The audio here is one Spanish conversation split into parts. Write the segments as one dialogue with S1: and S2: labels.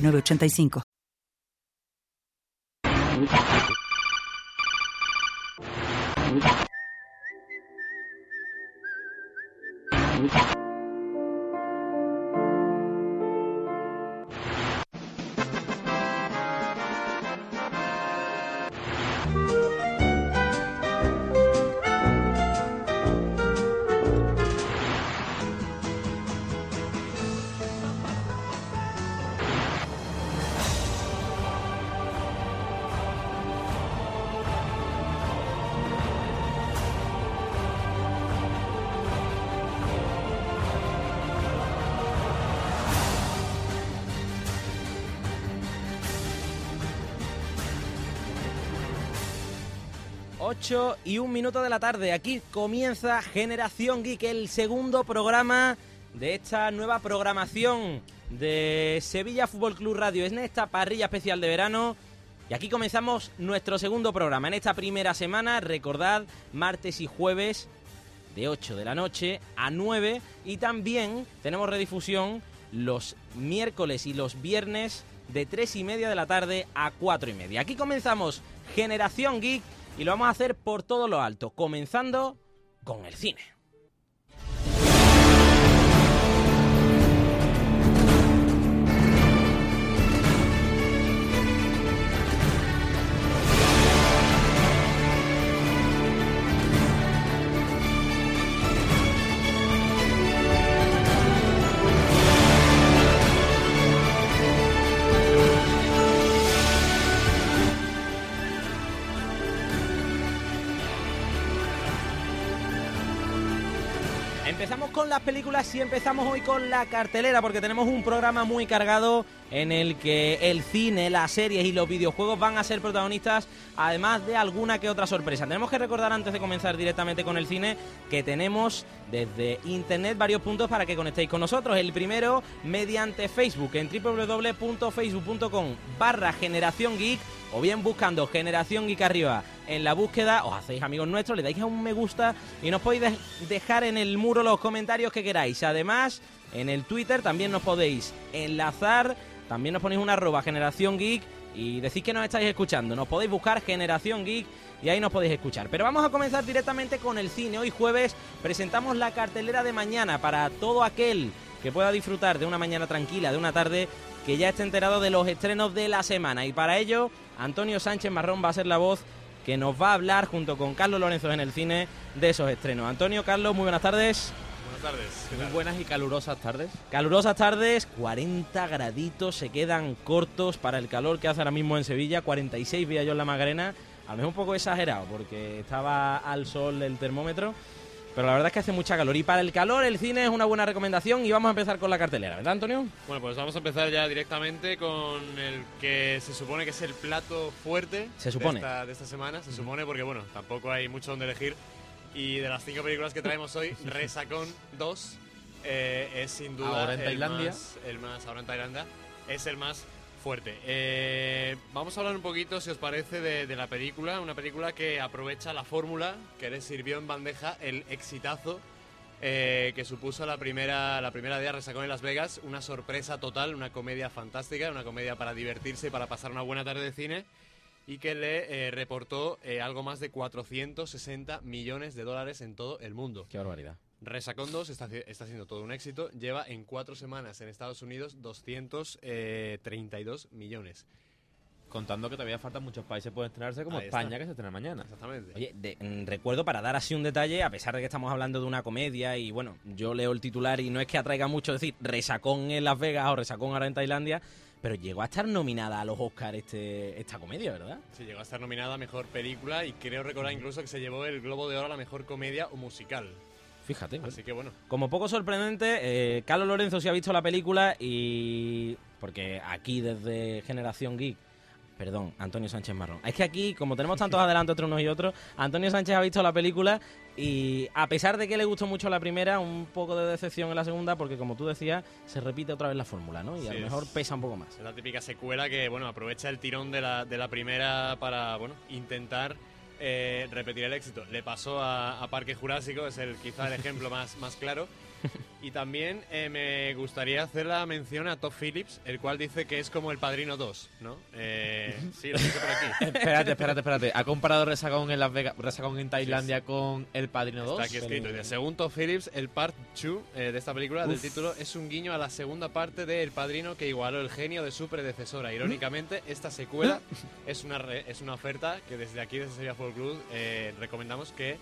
S1: 8985. 985.
S2: y un minuto de la tarde. Aquí comienza Generación Geek, el segundo programa de esta nueva programación de Sevilla Fútbol Club Radio. Es en esta parrilla especial de verano. Y aquí comenzamos nuestro segundo programa. En esta primera semana, recordad, martes y jueves de 8 de la noche a 9. Y también tenemos redifusión los miércoles y los viernes de 3 y media de la tarde a 4 y media. Aquí comenzamos Generación Geek y lo vamos a hacer por todo lo alto, comenzando con el cine. Con las películas y empezamos hoy con la cartelera porque tenemos un programa muy cargado en el que el cine, las series y los videojuegos van a ser protagonistas, además de alguna que otra sorpresa. Tenemos que recordar antes de comenzar directamente con el cine que tenemos desde internet varios puntos para que conectéis con nosotros. El primero mediante Facebook en www.facebook.com barra generación geek o bien buscando Generación Geek arriba en la búsqueda, os hacéis amigos nuestros, le dais a un me gusta y nos podéis dejar en el muro los comentarios que queráis. Además, en el Twitter también nos podéis enlazar, también nos ponéis una arroba Generación Geek y decís que nos estáis escuchando. Nos podéis buscar Generación Geek y ahí nos podéis escuchar. Pero vamos a comenzar directamente con el cine. Hoy jueves presentamos la cartelera de mañana para todo aquel que pueda disfrutar de una mañana tranquila, de una tarde que ya esté enterado de los estrenos de la semana. Y para ello, Antonio Sánchez Marrón va a ser la voz que nos va a hablar junto con Carlos Lorenzo en el cine de esos estrenos. Antonio, Carlos, muy buenas tardes.
S3: Buenas tardes.
S2: Muy buenas y calurosas tardes. Calurosas tardes, 40 graditos, se quedan cortos para el calor que hace ahora mismo en Sevilla, 46 vía yo en la Magrena, a lo mejor un poco exagerado porque estaba al sol el termómetro, pero la verdad es que hace mucha calor. Y para el calor, el cine es una buena recomendación. Y vamos a empezar con la cartelera, ¿verdad, Antonio?
S3: Bueno, pues vamos a empezar ya directamente con el que se supone que es el plato fuerte
S2: ¿Se supone?
S3: De, esta, semana. Se supone porque, bueno, tampoco hay mucho donde elegir. Y de las cinco películas que traemos hoy, Resacón 2 eh, es sin duda.
S2: Ahora en Tailandia.
S3: el más, ahora en Tailandia. Es el más fuerte. Eh, vamos a hablar un poquito, si os parece, de, la película. Una película que aprovecha la fórmula que le sirvió en bandeja el exitazo eh, que supuso la primera, la primera día resacón en Las Vegas. Una sorpresa total, una comedia fantástica, una comedia para divertirse y para pasar una buena tarde de cine. Y que le eh, reportó algo más de 460 millones de dólares en todo el mundo.
S2: Qué barbaridad.
S3: Resacón 2 está, está siendo todo un éxito. Lleva en cuatro semanas en Estados Unidos 232 eh, millones.
S2: Contando que todavía faltan muchos países por estrenarse, como España, que se estrena mañana.
S3: Exactamente.
S2: Oye, mm, recuerdo para dar así un detalle, a pesar de que estamos hablando de una comedia, y bueno, yo leo el titular y no es que atraiga mucho decir resacón en Las Vegas o resacón ahora en Tailandia, pero llegó a estar nominada a los Oscars este, esta comedia, ¿verdad?
S3: Sí, llegó a estar nominada a mejor película y creo recordar incluso que se llevó el Globo de Oro a la mejor comedia o musical.
S4: Fíjate.
S3: Así que bueno.
S2: Como poco sorprendente, eh, Carlos Lorenzo se ha visto la película y... Porque aquí desde Generación Geek Perdón, Antonio Sánchez Marrón. Es que aquí, como tenemos tantos adelantos entre unos y otros, Antonio Sánchez ha visto la película y a pesar de que le gustó mucho la primera, un poco de decepción en la segunda, porque como tú decías, se repite otra vez la fórmula, ¿no? Y a lo mejor pesa un poco más.
S3: Es la típica secuela que, bueno, aprovecha el tirón de la, de la primera para, bueno, intentar eh, repetir el éxito. Le pasó a, a, Parque Jurásico, es el quizá el ejemplo más, más claro. Y también eh, me gustaría hacer la mención a Todd Phillips, el cual dice que es como el Padrino 2, ¿no? Eh, sí, lo dice por aquí.
S4: espérate, espérate, espérate. ¿Ha comparado Resacón en Las Vegas, Resacón en Tailandia con el Padrino 2?
S3: Está aquí escrito. Dice, según Todd Phillips, el part 2 eh, de esta película, Uf. del título, es un guiño a la segunda parte de El Padrino que igualó el genio de su predecesora. Irónicamente, esta secuela es una, re, es una oferta que desde aquí, desde Sería Full Club, eh, recomendamos que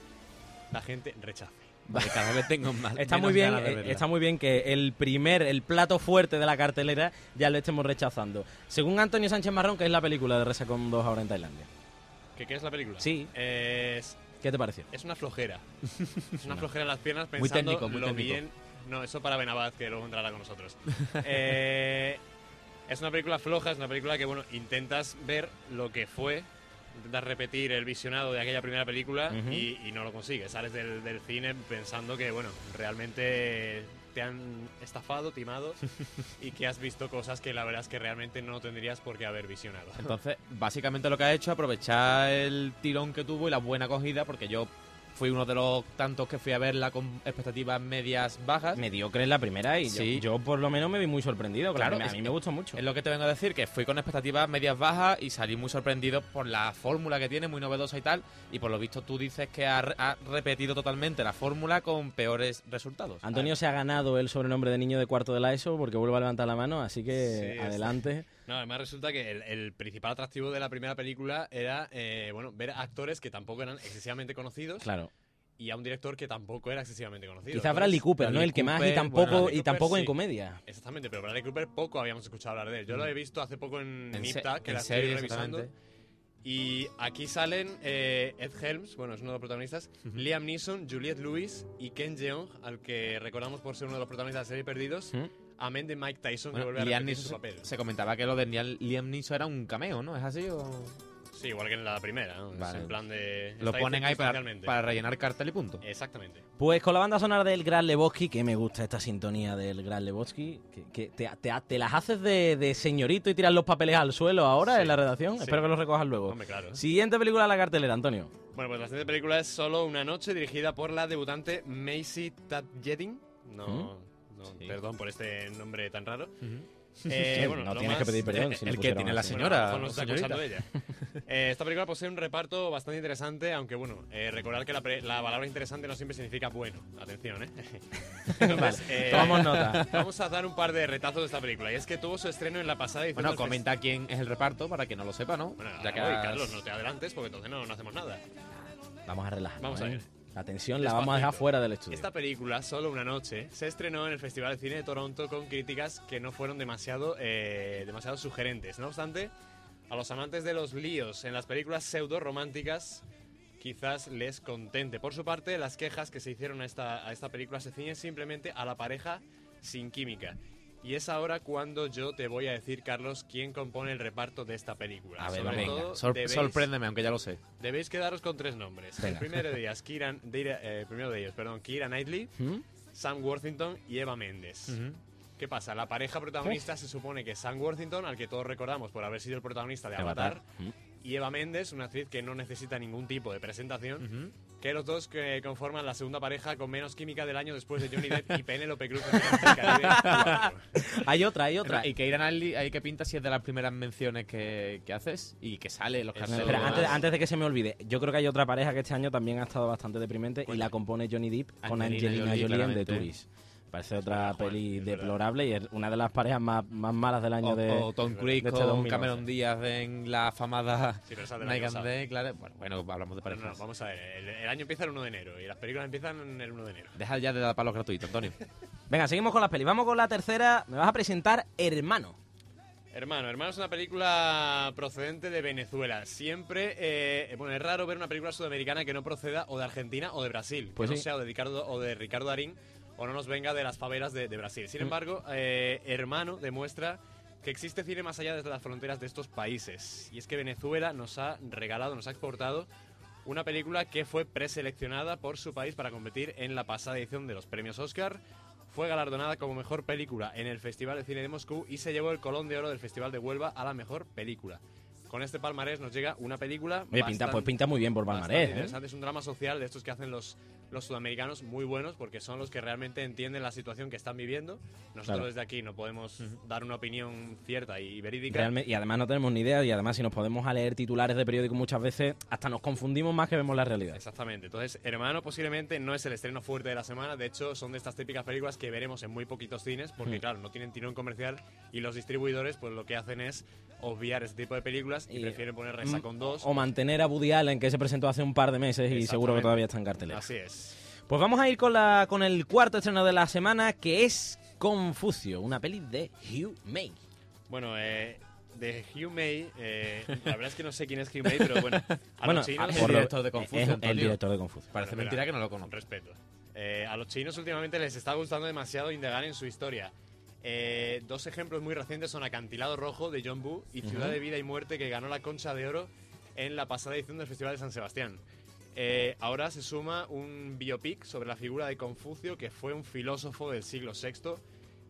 S3: la gente rechace.
S4: Vale, cada vez tengo más.
S2: Está muy bien, está muy bien que el primer, el plato fuerte de la cartelera ya lo estemos rechazando. Según Antonio Sánchez Marrón, que es la película de Resacón 2 ahora en Tailandia.
S3: ¿Qué, ¿Qué, es la película?
S2: Sí.
S3: Es,
S2: ¿Qué te pareció?
S3: Es una flojera. es una flojera en las piernas pensando
S4: muy técnico, muy
S3: lo
S4: técnico.
S3: bien. No, eso para Benabad, que luego entrará con nosotros. eh, es una película floja, es una película que, bueno, intentas ver lo que fue intentas repetir el visionado de aquella primera película uh -huh. y, y, no lo consigues. Sales del, del, cine pensando que, bueno, realmente te han estafado, timado y que has visto cosas que la verdad es que realmente no tendrías por qué haber visionado.
S4: Entonces, básicamente lo que ha hecho es aprovechar el tirón que tuvo y la buena acogida, porque yo fui uno de los tantos que fui a verla con expectativas medias bajas.
S2: Mediocre en la primera y
S4: sí.
S2: yo, yo, por lo menos me vi muy sorprendido.
S4: Claro,
S2: a mí me gustó mucho.
S4: Es lo que te vengo a decir, que fui con expectativas medias bajas y salí muy sorprendido por la fórmula que tiene, muy novedosa y tal. Y por lo visto tú dices que ha, ha repetido totalmente la fórmula con peores resultados.
S2: Antonio se ha ganado el sobrenombre de niño de cuarto de la ESO porque vuelve a levantar la mano, así que sí, adelante.
S3: No, además resulta que el, el, principal atractivo de la primera película era, eh, bueno, ver actores que tampoco eran excesivamente conocidos.
S2: Claro
S3: y a un director que tampoco era excesivamente conocido.
S2: Quizá Bradley Cooper,
S3: Bradley
S2: ¿no? El que
S3: Cooper,
S2: más y tampoco,
S3: bueno,
S2: y tampoco
S3: sí.
S2: en comedia.
S3: Exactamente, pero Bradley Cooper poco habíamos escuchado hablar de él. Yo
S2: Mm.
S3: lo he visto hace poco en,
S4: en
S3: Nipta, que
S4: en
S3: la
S4: serie,
S3: estoy revisando. Y aquí salen eh, Ed Helms, bueno, es uno de los protagonistas, uh -huh. Liam Neeson, Juliette Lewis y Ken Jeong, al que recordamos por ser uno de los protagonistas de la serie Perdidos.
S2: ¿Mm?
S3: Amén de Mike Tyson,
S4: bueno,
S3: que vuelve a
S4: Liam
S3: repetir su
S4: Neeson,
S3: papel.
S4: Se comentaba que lo de Liam Neeson era un cameo, ¿no? ¿Es así o...?
S3: Sí, igual que en la primera, ¿no?
S4: Vale.
S3: Es en plan de...
S4: Lo ponen ahí para, para rellenar cartel y punto.
S3: Exactamente.
S2: Pues con la banda sonora del Gran Lebowski, que me gusta esta sintonía del Gran Lebowski, que, que te, te, te, las haces de, de, señorito y tiras los papeles al suelo ahora
S3: Sí,
S2: en la redacción.
S3: sí.
S2: Espero que los recojas luego.
S3: Hombre, claro.
S2: Siguiente película de la cartelera, Antonio.
S3: Bueno, pues la siguiente película es Solo una noche, dirigida por la debutante Macy Tadjedin. No,
S2: ¿Mm?
S3: No
S4: Sí.
S3: perdón por este nombre tan raro.
S4: Ujú.
S3: Eh,
S2: Sí,
S3: bueno,
S2: no tienes
S3: más-
S2: que pedir perdón.
S4: el-
S2: si
S4: el que tiene la señora.
S3: Bueno, está
S4: señorita.
S3: ella. Eh, esta película posee un reparto bastante interesante, aunque bueno, eh, recordar que la, la palabra interesante no siempre significa bueno. Atención, ¿eh? Entonces, eh,
S2: Tomamos nota.
S3: Vamos a dar un par de retazos de esta película. Y es que tuvo su estreno en la pasada edición
S4: Bueno, comenta quién es el reparto para que no lo sepa, ¿no?
S3: Bueno,
S4: Ya que
S3: voy,
S4: has-
S3: Carlos, no te adelantes porque entonces no, no hacemos nada.
S2: Vamos a relajar.
S3: Vamos a
S2: ¿eh?
S3: ver.
S2: La tensión la vamos a dejar fuera del estudio.
S3: Esta película, Solo una noche, se estrenó en el Festival de Cine de Toronto con críticas que no fueron demasiado, eh, demasiado sugerentes. No obstante, a los amantes de los líos en las películas pseudo románticas quizás les contente. Por su parte, las quejas que se hicieron a esta, a esta película se ciñen simplemente a la pareja sin química. Y es ahora cuando yo te voy a decir, Carlos, quién compone el reparto de esta película.
S4: A ver,
S3: Sobre
S4: venga,
S3: todo,
S4: sor-
S3: debéis-
S4: sorpréndeme, aunque ya lo sé.
S3: Debéis quedaros con tres nombres.
S2: Venga.
S3: El primero de ellos, Kieran, de- eh, primero de ellos, perdón, Keira Knightley,
S2: ¿Mm?
S3: Sam Worthington y Eva Méndez. ¿Qué pasa? La pareja protagonista se supone que es Sam Worthington, al que todos recordamos por haber sido el protagonista de Avatar,
S2: Avatar. ¿Mm?
S3: Y Eva Méndez, una actriz que no necesita ningún tipo de presentación, que los dos que conforman la segunda pareja con menos química del año después de Johnny Depp y Penélope Cruz en Piratas del Caribe 4.
S2: Hay otra, hay otra.
S4: Y que Irán Ali, ahí que pinta si es de las primeras menciones que, que haces y que sale en los carteles.
S2: Antes, antes de que se me olvide, yo creo que hay otra pareja que este año también ha estado bastante deprimente y la compone Johnny Depp con
S4: Angelina
S2: Angelina
S4: Jolie,
S2: Jolie, en The. Tourist. Parece otra peli deplorable y es una de las parejas más, más malas del año
S4: o,
S2: de.
S4: o Tom Cruise
S2: de este
S4: con
S2: 2011.
S4: Cameron Díaz en la famada
S3: Sí, pero esa del
S4: Night and. Day, claro. Bueno, bueno, hablamos de
S3: No, no,
S4: parejas.
S3: vamos a ver. El, el año empieza el 1 de enero y las películas empiezan el 1 de enero.
S4: Deja ya de dar palos gratuitos, Antonio.
S2: Venga, seguimos con las pelis. Vamos con la tercera. Me vas a presentar Hermano.
S3: Hermano, Hermano es una película procedente de Venezuela. Siempre, eh, bueno, es raro ver una película sudamericana que no proceda o de Argentina o de Brasil.
S2: Pues
S3: que no sea o de Ricardo o de Ricardo Darín o no nos venga de las favelas de, Brasil. Sin embargo, eh, Hermano demuestra que existe cine más allá de las fronteras de estos países. Y es que Venezuela nos ha regalado, nos ha exportado una película que fue preseleccionada por su país para competir en la pasada edición de los premios Oscar. Fue galardonada como mejor película en el Festival de Cine de Moscú y se llevó el Colón de Oro del Festival de Huelva a la mejor película. Con este palmarés nos llega una película.
S2: Oye, pinta,
S3: bastante-
S2: pues pinta muy bien por Palmarés. ¿eh?
S3: Es un drama social de estos que hacen los, los sudamericanos muy buenos porque son los que realmente entienden la situación que están viviendo. Nosotros
S2: Claro.
S3: desde aquí no podemos dar una opinión cierta y verídica.
S2: Y además no tenemos ni idea y además si nos podemos a leer titulares de periódico muchas veces hasta nos confundimos más que vemos la realidad.
S3: Exactamente. Entonces, Hermano posiblemente no es el estreno fuerte de la semana. De hecho, son de estas típicas películas que veremos en muy poquitos cines porque,
S2: Mm.
S3: claro, no tienen tirón comercial y los distribuidores pues lo que hacen es obviar este tipo de películas y,
S2: Y-
S3: prefieren poner Reza con dos.
S2: O mantener a Woody Allen que se presentó hace un par de meses y seguro que todavía está en cartelera.
S3: Así es.
S2: Pues vamos a ir con, la, con el cuarto estreno de la semana que es Confucio, una peli de Hugh May.
S3: Bueno, eh, de Hugh May, eh, la verdad es que no sé quién es Hugh May, pero bueno, a
S2: Bueno,
S3: los chinos...
S4: el director de Confucio,
S2: es el director de Confucio.
S4: Parece
S3: Bueno,
S4: mentira que no lo conozco.
S3: Respeto. Eh, a los chinos últimamente les está gustando demasiado indagar en su historia. Eh, dos ejemplos muy recientes son Acantilado Rojo de John Boo y Ciudad de Vida y Muerte que ganó la Concha de Oro en la pasada edición del Festival de San Sebastián. Eh, ahora se suma un biopic sobre la figura de Confucio que fue un filósofo del siglo VI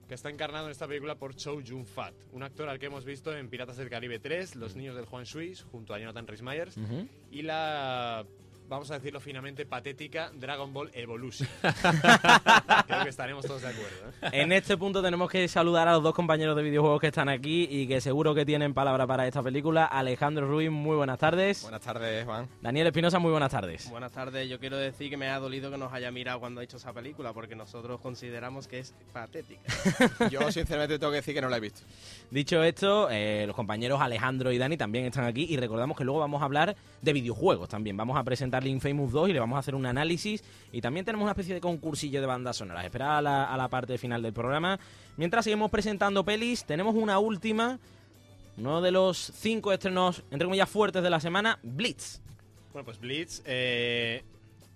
S3: que está encarnado en esta película por Chow Yun-fat, un actor al que hemos visto en Piratas del Caribe 3, Los Niños del Juan Shui junto a Jonathan Rhys Meyers
S2: Ujú.
S3: y la, vamos a decirlo finamente, patética Dragon Ball Evolution. Creo que estaremos todos de acuerdo. ¿eh?
S2: En este punto tenemos que saludar a los dos compañeros de videojuegos que están aquí y que seguro que tienen palabra para esta película. Alejandro Ruiz, muy buenas tardes.
S5: Buenas tardes, Juan.
S2: Daniel Espinosa, muy buenas tardes.
S6: Buenas tardes, yo quiero decir que me ha dolido que nos haya mirado cuando ha hecho esa película, porque nosotros consideramos que es patética.
S5: Yo sinceramente tengo que decir que no la he visto.
S2: Dicho esto, eh, los compañeros Alejandro y Dani también están aquí y recordamos que luego vamos a hablar de videojuegos también. Vamos a presentarle Infamous 2 y le vamos a hacer un análisis y también tenemos una especie de concursillo de bandas sonoras. Esperad a la, a la parte final del programa. Mientras seguimos presentando pelis, tenemos una última, uno de los cinco estrenos, entre comillas, fuertes de la semana, Blitz.
S3: Bueno, pues Blitz, eh,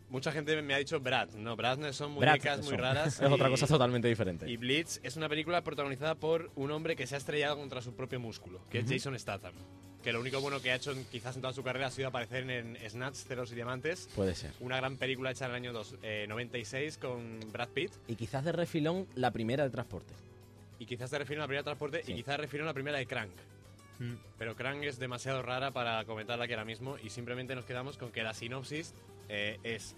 S3: mucha gente me ha dicho Brad. No, Brad no son
S2: Brad,
S3: muñecas muy
S2: son-
S3: raras.
S2: Es otra
S3: y-
S2: cosa totalmente diferente.
S3: Y Blitz es una película protagonizada por un hombre que se ha estrellado contra su propio músculo, que es Jason Statham. Que lo único bueno que ha hecho en- quizás en toda su carrera ha sido aparecer en Snatch, Ceros y Diamantes,
S2: Puede ser.
S3: una gran película hecha en el año dos- eh, 96 con Brad Pitt.
S2: Y quizás de refilón la primera de transporte.
S3: Y quizás te refiero a la primera de transporte
S2: Sí.
S3: y quizás te refiero a la primera de Crank.
S4: Mm.
S3: Pero Crank es demasiado rara para comentarla aquí ahora mismo y simplemente nos quedamos con que la sinopsis eh, es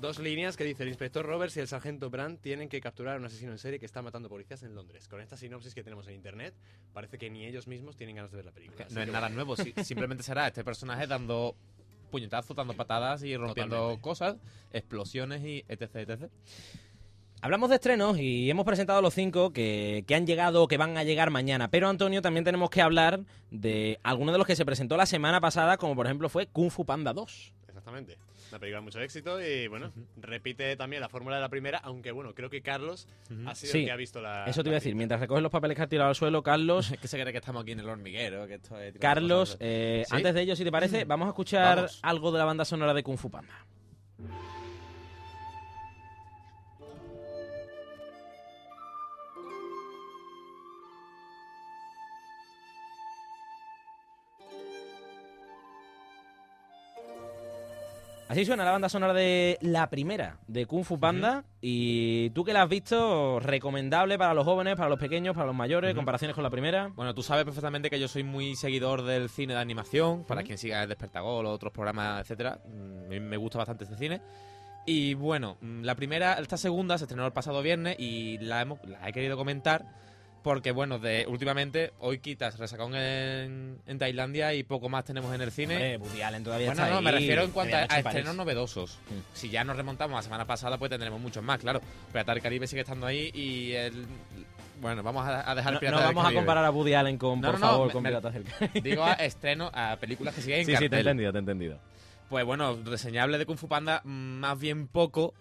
S3: dos líneas que dice el inspector Roberts y el sargento Brandt tienen que capturar a un asesino en serie que está matando policías en Londres. Con esta sinopsis que tenemos en internet parece que ni ellos mismos tienen ganas de ver la película.
S4: No es
S3: que
S4: nada
S3: bueno.
S4: nuevo, simplemente será este personaje dando puñetazos, dando patadas y rompiendo
S3: Totalmente.
S4: cosas, explosiones y etc, etc.
S2: Hablamos de estrenos y hemos presentado los cinco que, que han llegado o que van a llegar mañana. Pero, Antonio, también tenemos que hablar de algunos de los que se presentó la semana pasada, como por ejemplo fue Kung Fu Panda 2.
S3: Exactamente. Una película de mucho éxito y bueno, repite también la fórmula de la primera, aunque bueno, creo que Carlos ha sido
S2: Sí,
S3: el que ha visto la.
S2: Eso te iba
S3: la
S2: a decir, mientras recoges los papeles que has tirado al suelo, Carlos,
S4: que se cree que estamos aquí en el hormiguero, que esto es...
S2: Carlos, eh,
S4: ¿Sí?
S2: antes de ello, si te parece, vamos a escuchar
S4: Vamos.
S2: algo de la banda sonora de Kung Fu Panda. Así suena la banda sonora de la primera de Kung Fu Panda. Y tú que la has visto, recomendable para los jóvenes, para los pequeños, para los mayores, comparaciones con la primera.
S4: Bueno, tú sabes perfectamente que yo soy muy seguidor del cine de animación, para quien siga el Despertagol o otros programas, etcétera. mm, me gusta bastante este cine. Y bueno, mm, la primera, esta segunda se estrenó el pasado viernes y la, hemos, la he querido comentar porque, bueno, de últimamente hoy quitas resacón en, en Tailandia y poco más tenemos en el cine.
S2: Hombre, Woody Allen todavía
S4: Bueno,
S2: está
S4: no, me refiero en cuanto a, estrenos novedosos.
S2: Mm.
S4: Si ya nos remontamos a la semana pasada, pues tendremos muchos más, claro. Pirata del Caribe sigue estando ahí y el... Bueno, vamos a, a dejar
S2: No,
S4: Pirata
S2: no
S4: del
S2: vamos a comparar a Woody Allen con,
S4: No,
S2: por
S4: no,
S2: favor,
S4: me-
S2: con Piratas del Caribe.
S4: Digo a estreno, a películas que siguen en
S2: Sí, sí, te he entendido, te he entendido.
S4: Pues bueno, reseñable de Kung Fu Panda, mm, más bien poco,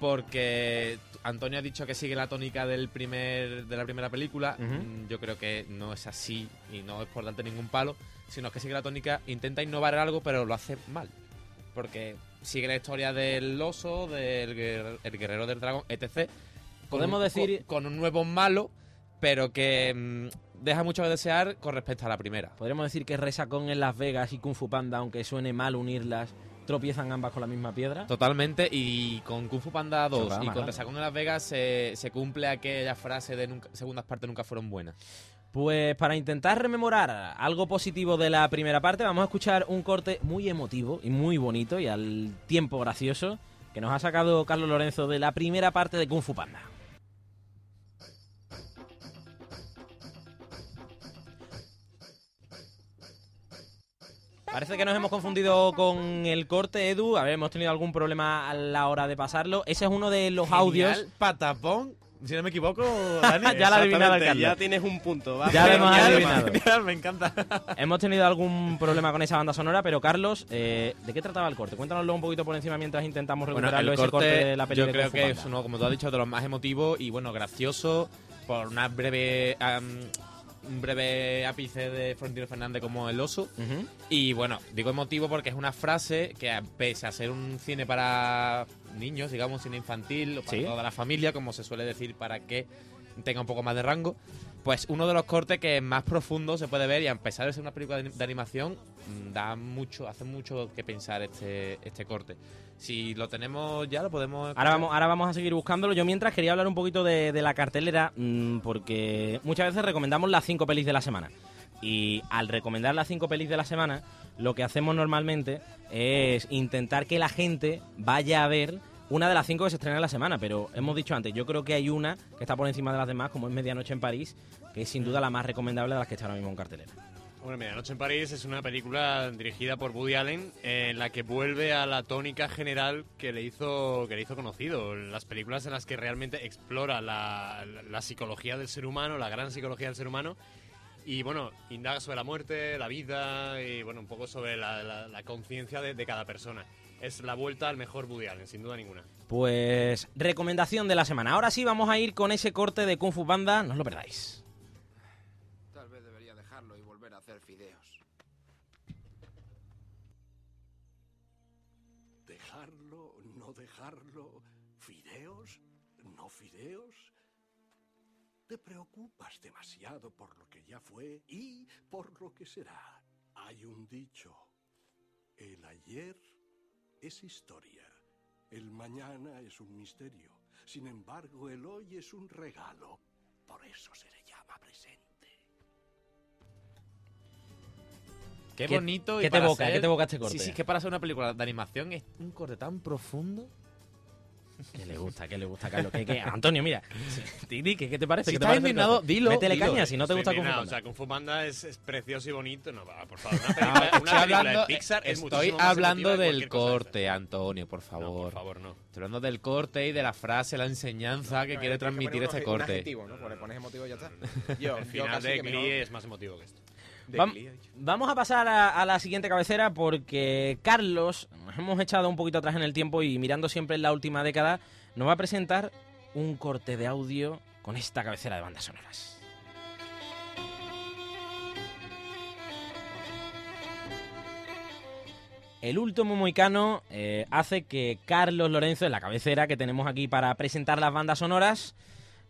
S4: porque Antonio ha dicho que sigue la tónica del primer de la primera película. Mm, Yo creo que no es así y no es por darte ningún palo, sino que sigue la tónica, intenta innovar algo, pero lo hace mal. Porque sigue la historia del oso, del guer- el guerrero del dragón, etc.
S2: Podemos decir-
S4: con, con un nuevo malo, pero que mm, deja mucho que desear con respecto a la primera.
S2: Podríamos decir que Resacón en Las Vegas y Kung Fu Panda, aunque suene mal unirlas, tropiezan ambas con la misma piedra.
S4: Totalmente, y con Kung Fu Panda 2
S2: programa,
S4: y con. Resacón en Las Vegas se, se cumple aquella frase de nunca- segundas partes nunca fueron buenas.
S2: Pues para intentar rememorar algo positivo de la primera parte, vamos a escuchar un corte muy emotivo y muy bonito y al tiempo gracioso que nos ha sacado Carlos Lorenzo de la primera parte de Kung Fu Panda. Parece que nos hemos confundido con el corte, Edu. A ver, hemos tenido algún problema a la hora de pasarlo. Ese es uno de los audios.
S4: Genial, patapón, si no me equivoco, Dani.
S2: Ya la adivinado Carlos.
S6: Ya tienes un punto. va.
S2: Ya lo hemos adivinado.
S4: genial, me encanta.
S2: Hemos tenido algún problema con esa banda sonora, pero Carlos, eh, ¿de qué trataba el corte? Cuéntanoslo un poquito por encima mientras intentamos
S4: Bueno,
S2: recuperarlo
S4: el
S2: ese corte
S4: corte,
S2: de la película.
S4: yo creo que es uno, como tú has dicho, de los más emotivos y bueno, gracioso por una breve, un breve ápice de Florentino Fernández como el oso. Y bueno, digo emotivo porque es una frase que pese a ser un cine para niños, digamos, cine infantil, o para
S2: Sí.
S4: toda la familia, como se suele decir, para que tenga un poco más de rango, pues uno de los cortes que más profundo se puede ver y a pesar de ser una película de, animación, mm, da mucho, hace mucho que pensar este, este corte. Si lo tenemos ya, lo podemos...
S2: Ahora vamos, ahora vamos a seguir buscándolo. Yo mientras quería hablar un poquito de, de la cartelera, mm, porque muchas veces recomendamos las cinco pelis de la semana. Y al recomendar las cinco pelis de la semana, lo que hacemos normalmente es intentar que la gente vaya a ver una de las cinco que se estrena en la semana. Pero hemos dicho antes, yo creo que hay una que está por encima de las demás, como es Medianoche en París, que es sin duda la más recomendable de las que está ahora mismo en cartelera.
S3: Bueno, Medianoche en París es una película dirigida por Woody Allen en la que vuelve a la tónica general que le hizo, que le hizo conocido. Las películas en las que realmente explora la, psicología del ser humano, la gran psicología del ser humano. Y bueno, indaga sobre la muerte, la vida y bueno, un poco sobre la, conciencia de cada persona. Es la vuelta al mejor Woody Allen, sin duda ninguna.
S2: Pues recomendación de la semana. Ahora sí vamos a ir con ese corte de Kung Fu Panda, no os lo perdáis.
S7: Tal vez debería dejarlo y volver a hacer fideos.
S8: Dejarlo, no dejarlo, fideos, no fideos. Te preocupas demasiado por lo que ya fue y por lo que será. Hay un dicho, el ayer es historia, el mañana es un misterio. Sin embargo, el hoy es un regalo. Por eso se le llama presente.
S4: Qué,
S2: ¿Qué-
S4: bonito. y
S2: qué te evoca?
S4: ser-
S2: ¿Qué te evoca este corte?
S4: Sí, sí, que para ser una película de animación es un corte tan profundo.
S2: Que le gusta, que le gusta, Carlos. Que, que- Antonio, mira, di, ¿qué, qué te parece?
S4: Si
S2: ¿Qué te
S4: estás indignado, dilo,
S2: Métele
S4: dilo.
S2: caña si no te gusta Kung Fu
S3: indignado,
S2: Panda.
S3: O sea, Kung Fu Panda es, es precioso y bonito. No, va, por favor, una película, una película
S4: hablando,
S3: de Pixar es
S4: estoy hablando del corte, Antonio, por
S3: estas. No,
S4: favor.
S3: por favor, no.
S4: Estoy hablando del corte y de la frase, la enseñanza que
S5: No,
S4: quiere transmitir este corte.
S5: adjetivo, ¿no? Le pones emotivo y ya está. Yo,
S3: El final de Glee es más emotivo que esto.
S2: Vam-. Vamos a pasar a, a la siguiente cabecera porque Carlos, nos hemos echado un poquito atrás en el tiempo y mirando siempre en la última década, nos va a presentar un corte de audio con esta cabecera de bandas sonoras. El último moicano eh, hace que Carlos Lorenzo, en la cabecera que tenemos aquí para presentar las bandas sonoras,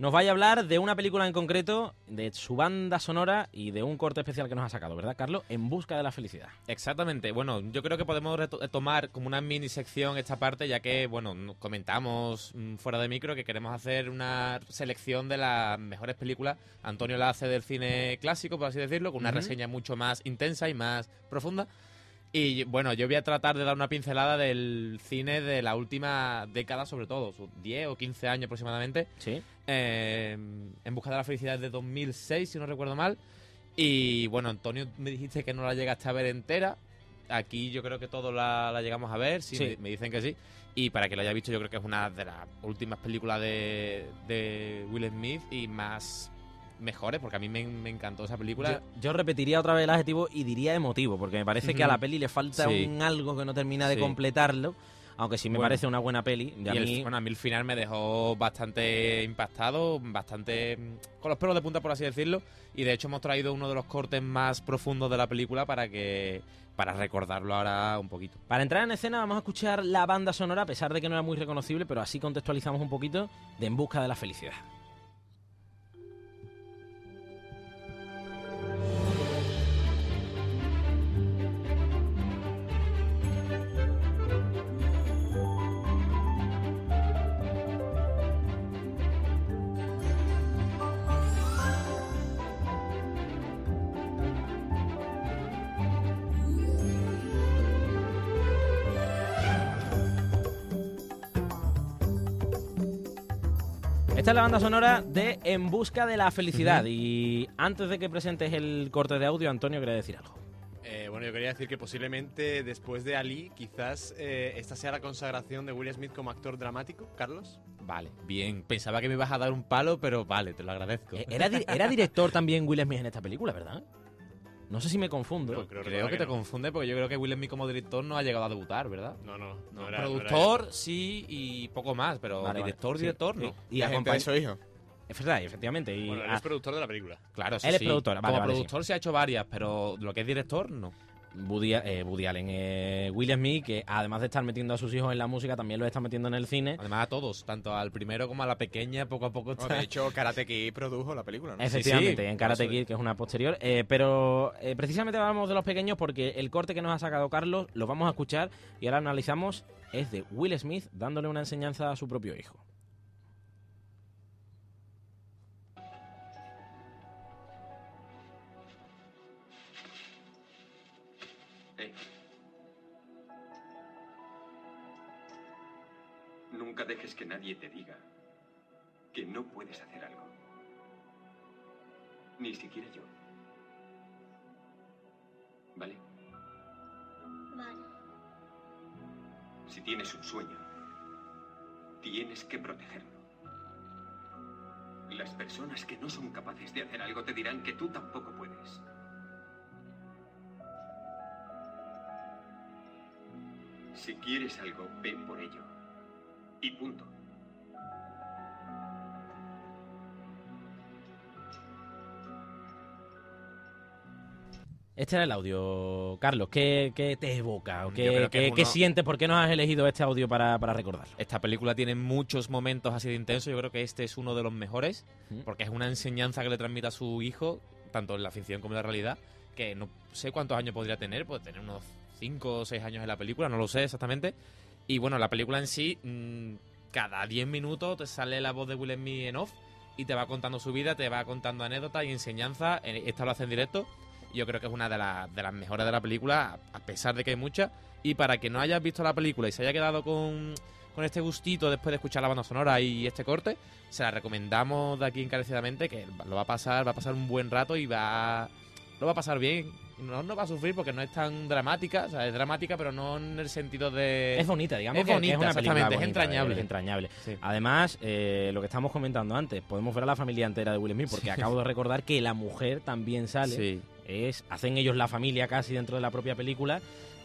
S2: nos vaya a hablar de una película en concreto, de su banda sonora y de un corte especial que nos ha sacado, ¿verdad, Carlos? En busca de la felicidad.
S4: Exactamente. Bueno, yo creo que podemos reto- tomar como una mini sección esta parte, ya que, bueno, comentamos mm, fuera de micro que queremos hacer una selección de las mejores películas. Antonio la hace del cine clásico, por así decirlo, con una reseña mucho más intensa y más profunda. Y bueno, yo voy a tratar de dar una pincelada del cine de la última década, sobre todo, sus 10 o 15 años aproximadamente.
S2: Sí.
S4: Eh, en busca de la felicidad de 2006, si no recuerdo mal. Y bueno, Antonio, me dijiste que no la llegaste a ver entera. Aquí yo creo que todos la, la llegamos a ver, sí,
S2: Sí.
S4: Me, me dicen que sí. Y para que lo haya visto, yo creo que es una de las últimas películas de, de Will Smith y más mejores, porque a mí me, me encantó esa película.
S2: Yo, yo repetiría otra vez el adjetivo y diría emotivo, porque me parece que a la peli le falta
S4: Sí.
S2: un algo que no termina de
S4: Sí.
S2: completarlo. aunque sí me
S4: Bueno.
S2: parece una buena peli. Y a
S4: Y el,
S2: mí-
S4: bueno, a mí el final me dejó bastante impactado, bastante mm, con los pelos de punta, por así decirlo. Y de hecho hemos traído uno de los cortes más profundos de la película para que para recordarlo ahora un poquito.
S2: Para entrar en escena vamos a escuchar la banda sonora, a pesar de que no era muy reconocible, pero así contextualizamos un poquito de En Busca de la Felicidad. Esta es la banda sonora de En Busca de la Felicidad. Y antes de que presentes el corte de audio, Antonio quería decir algo.
S3: Eh, bueno, yo quería decir que posiblemente después de Ali, quizás eh, esta sea la consagración de Will Smith como actor dramático, Carlos.
S4: Vale, bien. Pensaba que me ibas a dar un palo, pero vale, te lo agradezco.
S2: Eh, Era, di- era director también Will Smith en esta película, ¿verdad? No sé si me confundo.
S3: No, creo,
S4: que te
S3: no.
S4: confunde porque yo creo que Will Smith como director no ha llegado a debutar, ¿verdad?
S3: No, no, no,
S4: No,
S3: era- no era
S4: productor sí y poco más, pero
S2: Vale,
S4: director,
S2: Sí,
S4: director
S2: sí.
S4: no.
S2: Y
S5: Y agente de
S2: acompañ-
S5: su hijo.
S2: Es verdad, efectivamente. Y.
S3: Bueno, él
S2: ah,
S3: es productor de la película.
S4: Claro, eso
S2: Él es
S4: sí.
S2: productor, vale,
S4: Como
S2: vale, sí.
S4: productor se ha hecho varias, pero lo que es director, no.
S2: Woody, eh, Woody Allen, eh, Will Smith, que además de estar metiendo a sus hijos en la música, también lo está metiendo en el cine.
S4: Además a todos, tanto al primero como a la pequeña, poco a poco está...
S5: de hecho, Karate Kid produjo la película, ¿no?
S2: Efectivamente,
S4: sí,
S2: en Karate
S4: eso
S2: Kid, que es una posterior. Eh, pero eh, precisamente hablamos de los pequeños porque el corte que nos ha sacado Carlos lo vamos a escuchar y ahora analizamos. Es de Will Smith dándole una enseñanza a su propio hijo.
S9: Nunca dejes que nadie te diga que no puedes hacer algo. Ni siquiera yo. ¿Vale?
S10: Vale.
S9: Si tienes un sueño, tienes que protegerlo. Las personas que no son capaces de hacer algo te dirán que tú tampoco puedes. Si quieres algo, ven por ello. Y punto.
S2: Este era el audio, Carlos. ¿Qué, qué te evoca? ¿O
S4: Yo
S2: qué, sientes? ¿Por qué nos has elegido este audio para, para recordarlo?
S4: Esta película tiene muchos momentos así de intensos. Yo creo que este es uno de los mejores. Porque es una enseñanza que le transmite a su hijo, tanto en la ficción como en la realidad. Que no sé cuántos años podría tener. Puede tener unos 5 o 6 años en la película, no lo sé exactamente. Y bueno, la película en sí, mm, cada 10 minutos te sale la voz de Will Smith en off y te va contando su vida, te va contando anécdotas y enseñanzas. Esta lo hace en directo. Yo creo que es una de, las- de las mejores de la película, a a pesar de que hay muchas. Y para que no hayas visto la película y se haya quedado con, con este gustito después de escuchar la banda sonora y este corte, se la recomendamos de aquí encarecidamente, que lo va a pasar, va a pasar un buen rato y va lo va a pasar bien. No, no va a sufrir porque no es tan dramática, o sea, es dramática, pero no en el sentido de...
S2: Es bonita, digamos
S4: Es
S2: que- que
S4: bonita,
S2: es una
S4: entrañable.
S2: Es entrañable.
S4: Sí.
S2: Además, eh, lo que estábamos comentando antes, podemos ver a la familia entera de Will Smith, porque acabo de recordar que la mujer también sale.
S4: Sí.
S2: Es, hacen ellos la familia casi dentro de la propia película.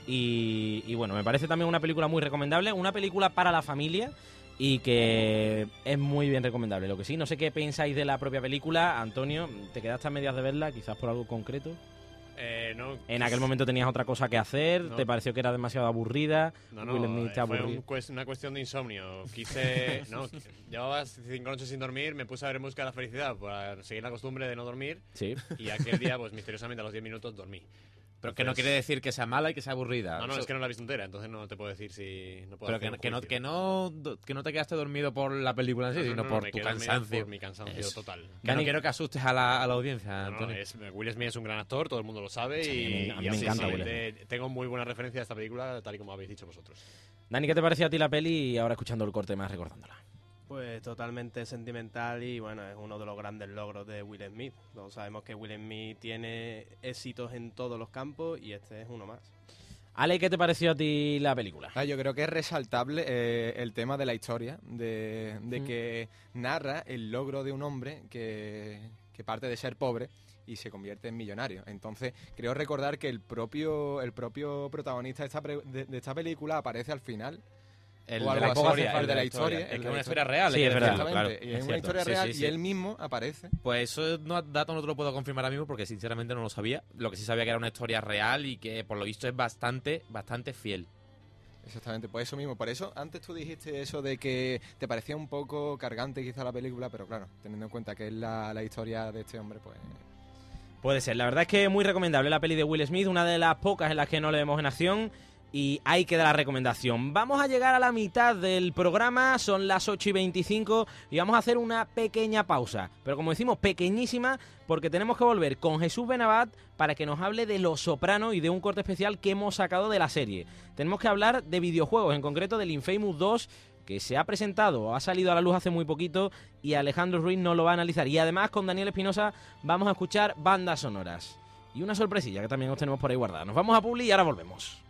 S2: Y, y bueno, me parece también una película muy recomendable, una película para la familia y que es muy bien recomendable. Lo que sí, no sé qué pensáis de la propia película. Antonio, ¿te quedaste a medias de verla, quizás por algo concreto?
S3: Eh, no,
S2: En aquel momento tenías otra cosa que hacer,
S3: No.
S2: te pareció que era demasiado aburrida.
S3: No, no,
S2: Will Smith
S3: eh, fue un cues- una cuestión de insomnio. Quise. no, llevaba cinco noches sin dormir, me puse a ver en busca de la felicidad para seguir la costumbre de no dormir.
S2: Sí.
S3: Y aquel día, pues misteriosamente a los 10 minutos dormí.
S4: Pero que no quiere decir que sea mala y que sea aburrida.
S3: No, no,
S4: Eso-
S3: es que no la he visto entera, entonces no te puedo decir si. No puedo
S4: Pero que, no, que, no, que no te quedaste dormido por la película en sí,
S3: No, no,
S4: sino
S3: no,
S4: por tu cansancio.
S3: Por mi cansancio total.
S4: Que no quiero que asustes a la, a la audiencia,
S3: No, no,
S4: Antonio.
S3: es, Will Smith es un gran actor, todo el mundo lo sabe.
S2: Sí,
S3: y,
S2: a mí- a mí
S3: y
S2: me encanta Will
S3: tengo muy buena referencia de esta película, tal y como habéis dicho vosotros.
S2: Dani, ¿qué te pareció a ti la peli? Y ahora escuchando el corte más recordándola.
S6: Pues totalmente sentimental y bueno, es uno de los grandes logros de Will Smith. Todos sabemos que Will Smith tiene éxitos en todos los campos y este es uno más.
S2: Ale, ¿qué te pareció a ti la película?
S5: Ah, yo creo que es resaltable eh, el tema de la historia, de, de
S2: Mm.
S5: que narra el logro de un hombre que, que parte de ser pobre y se convierte en millonario. Entonces, creo recordar que el propio, el propio protagonista de esta, pre- de- de esta película aparece al final
S4: El
S5: o
S4: de
S5: algo
S4: la historia,
S5: el de la historia.
S4: Es que es una historia real.
S2: Sí, es verdad.
S4: claro.
S5: y es
S4: Es
S5: una
S4: cierto.
S5: historia
S4: Sí,
S5: real
S4: sí,
S5: y él mismo aparece.
S4: Pues eso no, dato no te lo puedo confirmar ahora mismo porque sinceramente no lo sabía. Lo que sí sabía que era una historia real y que por lo visto es bastante, bastante fiel.
S5: Exactamente, pues eso mismo. Por eso, antes tú dijiste eso de que te parecía un poco cargante quizá la película, pero claro, teniendo en cuenta que es la, la historia de este hombre, pues...
S2: Puede ser, la verdad es que es muy recomendable la peli de Will Smith, una de las pocas en las que no le vemos en acción y ahí queda la recomendación. Vamos a llegar a la mitad del programa, son las 8 y 25 y vamos a hacer una pequeña pausa, pero como decimos pequeñísima porque tenemos que volver con Jesús Benabat para que nos hable de Los Sopranos y de un corte especial que hemos sacado de la serie. Tenemos que hablar de videojuegos, en concreto del Infamous 2 que se ha presentado, ha salido a la luz hace muy poquito y Alejandro Ruiz no lo va a analizar. Y además con Daniel Espinosa vamos a escuchar bandas sonoras. Y una sorpresilla que también os tenemos por ahí guardada. Nos vamos a Publi y ahora volvemos.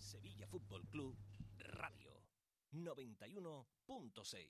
S11: Sevilla Fútbol Club Radio 91.6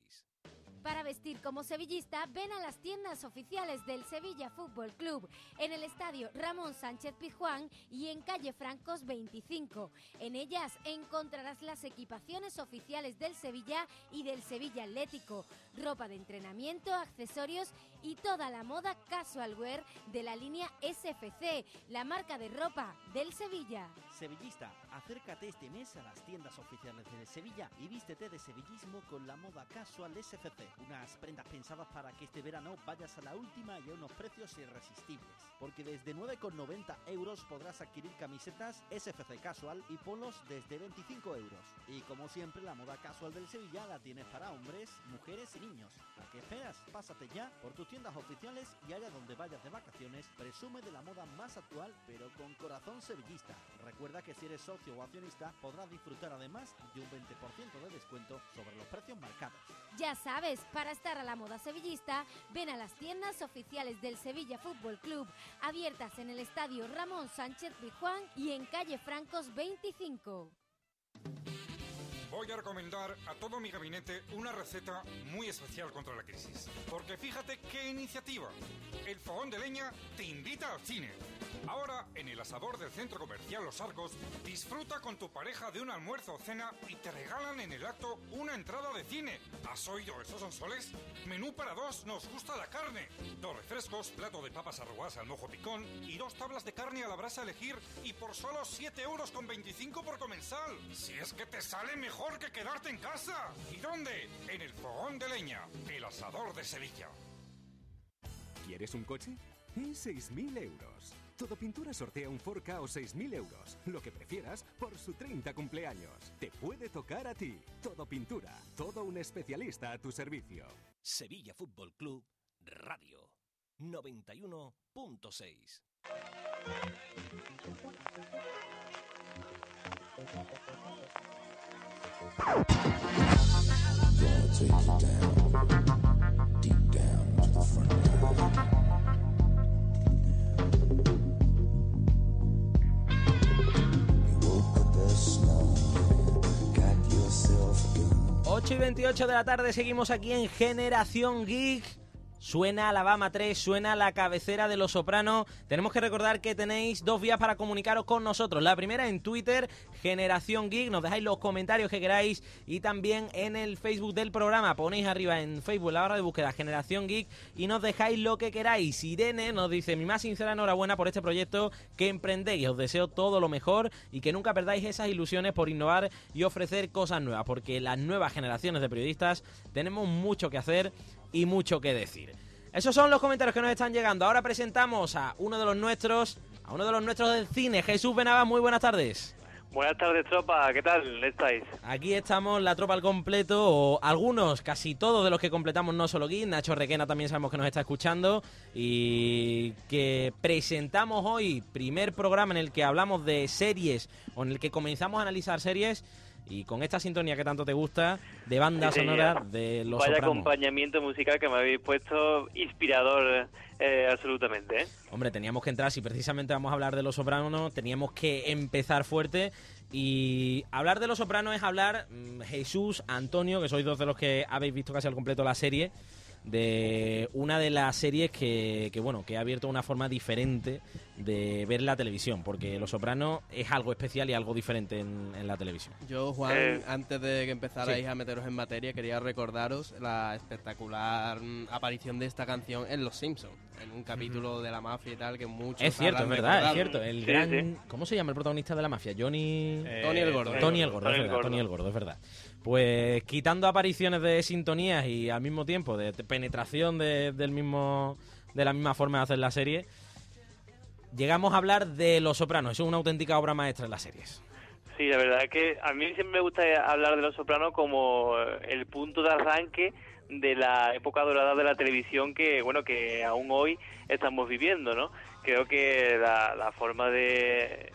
S12: Para vestir como sevillista, ven a las tiendas oficiales del Sevilla Fútbol Club en el estadio Ramón Sánchez Pizjuán y en calle Francos 25. En ellas encontrarás las equipaciones oficiales del Sevilla y del Sevilla Atlético, ropa de entrenamiento, accesorios y toda la moda casual wear de la línea SFC, la marca de ropa del Sevilla.
S13: Sevillista, acércate este mes a las tiendas oficiales de Sevilla y vístete de sevillismo con la moda casual SFC. Unas prendas pensadas para que este verano vayas a la última y a unos precios irresistibles. Porque desde 9,90 euros podrás adquirir camisetas SFC Casual y polos desde 25 euros. Y como siempre, la moda casual del Sevilla la tienes para hombres, mujeres y niños. ¿A qué esperas? Pásate ya por tus tiendas oficiales y allá donde vayas de vacaciones, presume de la moda más actual, pero con corazón sevillista. Recuerda que si eres socio o accionista, podrás disfrutar además de un 20% de descuento sobre los precios marcados.
S12: Ya sabes, para estar a la moda sevillista, ven a las tiendas oficiales del Sevilla Fútbol Club, abiertas en el estadio Ramón Sánchez Pizjuán y en calle Francos 25.
S14: Voy a recomendar a todo mi gabinete una receta muy especial contra la crisis. Porque fíjate qué iniciativa. El fogón de leña te invita al cine. Ahora, en el asador del centro comercial Los Arcos, disfruta con tu pareja de un almuerzo o cena y te regalan en el acto una entrada de cine. ¿Has oído? ¿Esos soles? Menú para dos, nos gusta la carne. Dos refrescos, plato de papas arrugadas al mojo picón y dos tablas de carne a la brasa a elegir y por solo 7 euros con 25 por comensal. Si es que te sale mejor que quedarte en casa. ¿Y dónde? En el fogón de leña, el asador de Sevilla.
S15: ¿Quieres un coche? Es 6.000 euros. Todo Pintura sortea un Ford Ka o 6.000 euros, lo que prefieras, por su 30 cumpleaños. Te puede tocar a ti. Todo Pintura, todo un especialista a tu servicio.
S11: Sevilla Fútbol Club Radio 91.6
S2: 8 y 28 de la tarde seguimos aquí en Generación Geek. Suena Alabama 3, suena la cabecera de Los Sopranos. Tenemos que recordar que tenéis dos vías para comunicaros con nosotros. La primera en Twitter, Generación Geek, nos dejáis los comentarios que queráis y también en el Facebook del programa. Ponéis arriba en Facebook la barra de búsqueda Generación Geek y nos dejáis lo que queráis. Irene nos dice mi más sincera enhorabuena por este proyecto que emprendéis. Os deseo todo lo mejor y que nunca perdáis esas ilusiones por innovar y ofrecer cosas nuevas, porque las nuevas generaciones de periodistas tenemos mucho que hacer y mucho que decir. Esos son los comentarios que nos están llegando. Ahora presentamos a uno de los nuestros, a uno de los nuestros del cine, Jesús Benavas. Muy buenas tardes.
S16: Buenas tardes, tropa. ¿Qué tal estáis?
S2: Aquí estamos, la tropa al completo, o algunos, casi todos de los que completamos No Solo Geek. Nacho Requena también sabemos que nos está escuchando. Y que presentamos hoy, primer programa en el que hablamos de series, o en el que comenzamos a analizar series. Y con esta sintonía que tanto te gusta, de banda
S16: Sí,
S2: sonora de Los
S16: Vaya
S2: Sopranos.
S16: acompañamiento musical que me habéis puesto inspirador eh, absolutamente. ¿eh?
S2: Hombre, teníamos que entrar, si precisamente vamos a hablar de Los Sopranos, teníamos que empezar fuerte. Y hablar de Los Sopranos es hablar, mm, Jesús, Antonio, que sois dos de los que habéis visto casi al completo la serie, de una de las series que, que, bueno, que ha abierto una forma diferente de ver la televisión, porque Los Sopranos es algo especial y algo diferente en, en la televisión.
S6: Yo, Juan,
S2: Eh,
S6: antes de que empezarais
S2: sí.
S6: a meteros en materia, quería recordaros la espectacular mm, aparición de esta canción en Los Simpsons, en un capítulo de la mafia y tal, que muchos
S2: Es cierto, es verdad, es cierto. El gran, ¿Cómo se llama el protagonista de la mafia? Johnny...
S6: Eh, Tony el Gordo.
S2: Tony el Gordo,
S6: Tony
S2: es
S6: el
S2: verdad,
S6: Gordo.
S2: Tony el Gordo, es verdad. Pues quitando apariciones de sintonías y al mismo tiempo de penetración de, del mismo, de la misma forma de hacer la serie, llegamos a hablar de Los Sopranos. Es una auténtica obra maestra en las series.
S16: Sí, la verdad es que a mí siempre me gusta hablar de Los Sopranos como el punto de arranque de la época dorada de la televisión que, bueno, que aún hoy estamos viviendo, ¿no? Creo que la, la forma de,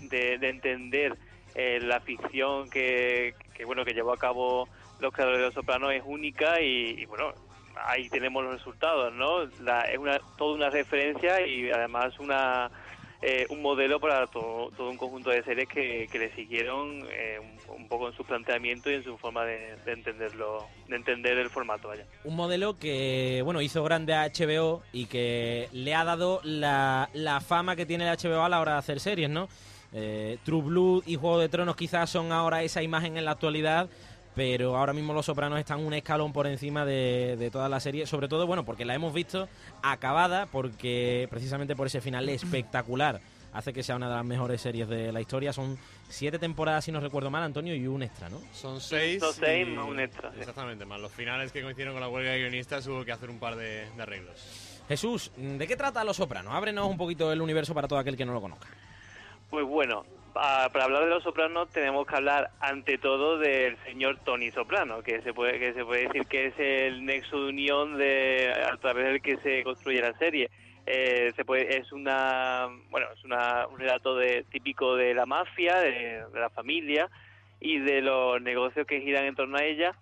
S16: de, de entender eh, la ficción que, que, bueno, que llevó a cabo los creadores de Los Sopranos es única y, bueno, ahí tenemos los resultados, ¿no? La- es una, toda una referencia y además una eh, un modelo para todo, todo un conjunto de series que, que le siguieron eh, un, un poco en su planteamiento y en su forma de, de entenderlo, de entender el formato, vaya.
S2: Un modelo que, bueno, hizo grande a HBO y que le ha dado la, la fama que tiene el HBO a la hora de hacer series, ¿no? Eh, True Blood y Juego de Tronos quizás son ahora esa imagen en la actualidad, pero ahora mismo Los Sopranos están un escalón por encima de, de toda la serie, sobre todo, bueno, porque la hemos visto acabada, porque precisamente por ese final espectacular hace que sea una de las mejores series de la historia. Son siete temporadas, si no recuerdo mal, Antonio, y un extra, ¿no?
S3: Son seis.
S16: Son seis
S3: y-
S16: más un extra.
S3: Exactamente, más los finales que coincidieron con la huelga de guionistas hubo que hacer un par de, de arreglos.
S2: Jesús, ¿de qué trata Los Sopranos? Ábrenos un poquito el universo para todo aquel que no lo conozca.
S16: Pues bueno, pa- para hablar de los Sopranos tenemos que hablar ante todo del señor Tony Soprano, que se puede que se puede decir que es el nexo de unión de a través del que se construye la serie. Eh, se puede es una bueno es una, un relato de, típico de la mafia, de, de la familia y de los negocios que giran en torno a ella.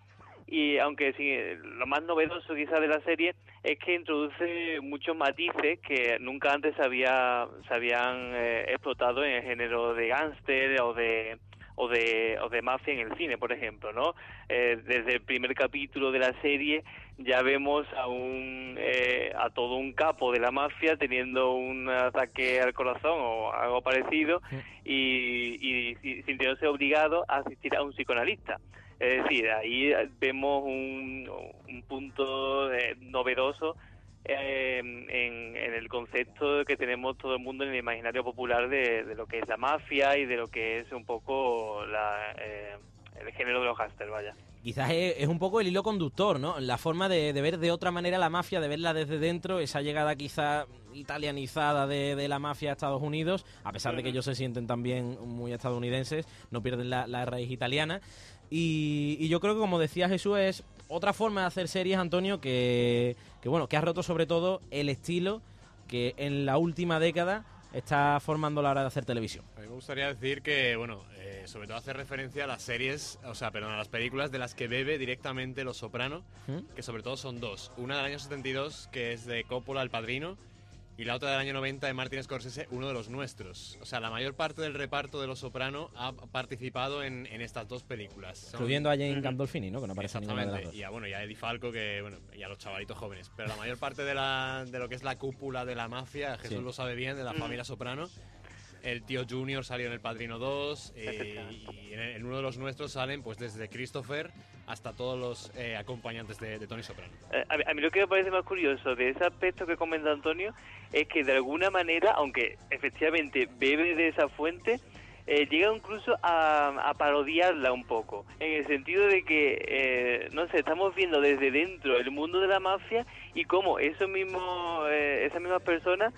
S16: Y aunque sí, lo más novedoso quizás de la serie es que introduce muchos matices que nunca antes se, había, se habían eh, explotado en el género de gángster o de o de, o de mafia en el cine, por ejemplo, ¿no? Eh, desde el primer capítulo de la serie ya vemos a un eh, a todo un capo de la mafia teniendo un ataque al corazón o algo parecido y, y, y sintiéndose obligado a asistir a un psicoanalista. Es decir, ahí vemos un, un punto eh, novedoso eh, en, en el concepto que tenemos todo el mundo en el imaginario popular de, de lo que es la mafia y de lo que es un poco la, eh, el género de los gángsters, vaya.
S2: Quizás es, es un poco el hilo conductor, ¿no? La forma de, de ver de otra manera la mafia, de verla desde dentro, esa llegada quizá italianizada de, de la mafia a Estados Unidos, a pesar de que ellos se sienten también muy estadounidenses, no pierden la, la raíz italiana. Y, y yo creo que, como decía Jesús, es otra forma de hacer series, Antonio, que, que, bueno, que ha roto sobre todo el estilo que en la última década está formando la hora de hacer televisión.
S3: A mí me gustaría decir que, bueno, eh, sobre todo hace referencia a las series, o sea, perdón, a las películas de las que bebe directamente Los Soprano,
S2: ¿Mm?
S3: que sobre todo son dos. Una del año 72, que es de Coppola, El Padrino, y la otra del año 90 de Martin Scorsese, uno de los nuestros. O sea, la mayor parte del reparto de Los Soprano ha participado en, en estas dos películas. Son-
S2: Incluyendo a Jane Gandolfini, ¿no? Que no aparece en ninguna de las
S3: Exactamente,
S2: dos.
S3: y a, bueno, y a Eddie Falco, que, bueno, y a los chavalitos jóvenes. Pero la mayor parte de, la, de lo que es la cúpula de la mafia, Jesús
S2: Sí.
S3: lo sabe bien, de la
S16: Mm.
S3: familia Soprano. El tío Junior salió en El Padrino 2 eh, y en, en uno de los nuestros salen pues desde Christopher hasta todos los eh, acompañantes de, de Tony Soprano.
S16: Eh, A mí, a mí lo que me parece más curioso de ese aspecto que comenta Antonio es que de alguna manera, aunque efectivamente bebe de esa fuente, eh, llega incluso a, a parodiarla un poco, en el sentido de que, eh, no sé, estamos viendo desde dentro el mundo de la mafia y cómo esos mismos, eh, esas mismas personas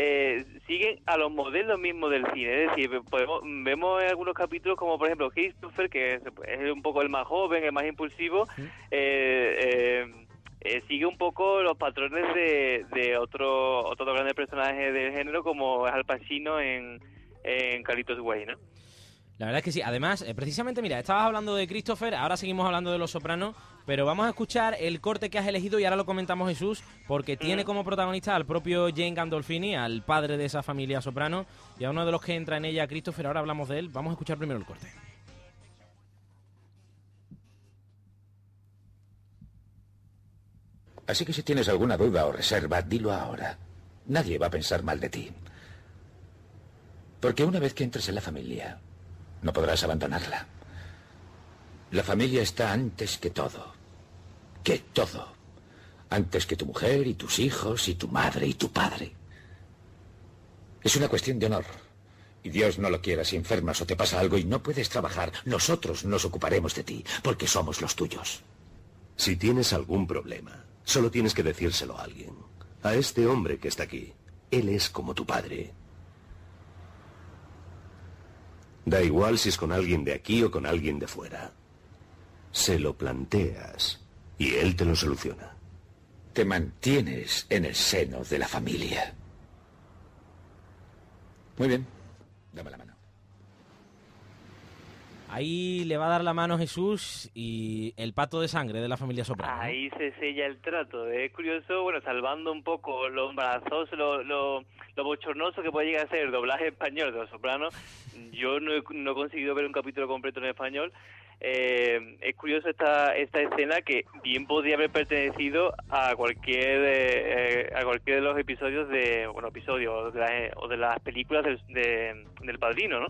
S16: eh, siguen a los modelos mismos del cine. Es decir, podemos- vemos en algunos capítulos como por ejemplo Christopher, que es, es un poco el más joven, el más impulsivo, eh, eh, eh, sigue un poco los patrones de, de otro, otro grande personaje del género como es Al Pacino en, en Carlitos Way, ¿no?
S2: La verdad es que sí. Además, eh, precisamente, mira, estabas hablando de Christopher, ahora seguimos hablando de Los Sopranos, pero vamos a escuchar el corte que has elegido y ahora lo comentamos Jesús, porque tiene como protagonista al propio Jane Gandolfini, al padre de esa familia soprano, y a uno de los que entra en ella, Christopher, ahora hablamos de él. Vamos a escuchar primero el corte.
S17: Así que si tienes alguna duda o reserva, dilo ahora. Nadie va a pensar mal de ti. Porque una vez que entres en la familia, no podrás abandonarla. La familia está antes que todo. Que todo. Antes que tu mujer y tus hijos y tu madre y tu padre. Es una cuestión de honor. Y Dios no lo quiera si enfermas o te pasa algo y no puedes trabajar. Nosotros nos ocuparemos de ti, porque somos los tuyos.
S18: Si tienes algún problema, solo tienes que decírselo a alguien. A este hombre que está aquí. Él es como tu padre. Da igual si es con alguien de aquí o con alguien de fuera. Se lo planteas y él te lo soluciona.
S17: Te mantienes en el seno de la familia. Muy bien. Dame la mano.
S2: Ahí le va a dar la mano Jesús y el pato de sangre de la familia Soprano. ¿no?
S16: Ahí se sella el trato. Es curioso, bueno, salvando un poco lo embarazoso, lo, lo, lo bochornoso que puede llegar a ser el doblaje español de Los Sopranos. Yo no he, no he conseguido ver un capítulo completo en español. Eh, es curioso esta esta escena que bien podría haber pertenecido a cualquier eh, a cualquier de los episodios de bueno episodios o de, las- o de las películas del, de- del Padrino, ¿no?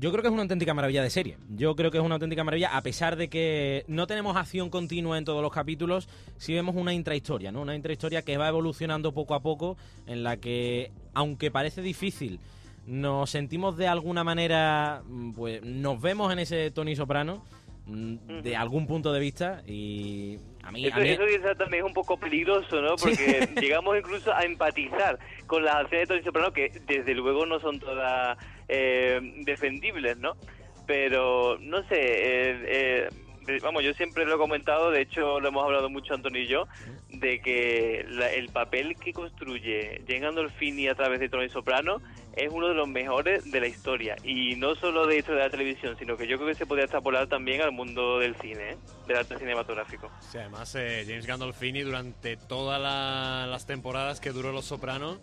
S2: Yo creo que es una auténtica maravilla de serie. Yo creo que es una auténtica maravilla, a pesar de que no tenemos acción continua en todos los capítulos, sí vemos una intrahistoria, ¿no? Una intrahistoria que va evolucionando poco a poco, en la que, aunque parece difícil, nos sentimos de alguna manera, mm, pues nos vemos en ese Tony Soprano, mm, de algún punto de vista, y a mí...
S16: Eso,
S2: a mí-
S16: eso quizás también es un poco peligroso, ¿no? Porque llegamos incluso a empatizar con las acciones de Tony Soprano, que desde luego no son todas eh, defendibles, ¿no? Pero, no sé, eh, eh, vamos, yo siempre lo he comentado, de hecho lo hemos hablado mucho Antonio y yo, de que la- el papel que construye Jane Gandolfini a través de Tony Soprano es uno de los mejores de la historia. Y no solo de hecho de la televisión, sino que yo creo que se podría extrapolar también al mundo del cine, ¿eh? del arte cinematográfico.
S3: Sí, además eh, James Gandolfini durante todas la- las temporadas que duró Los Sopranos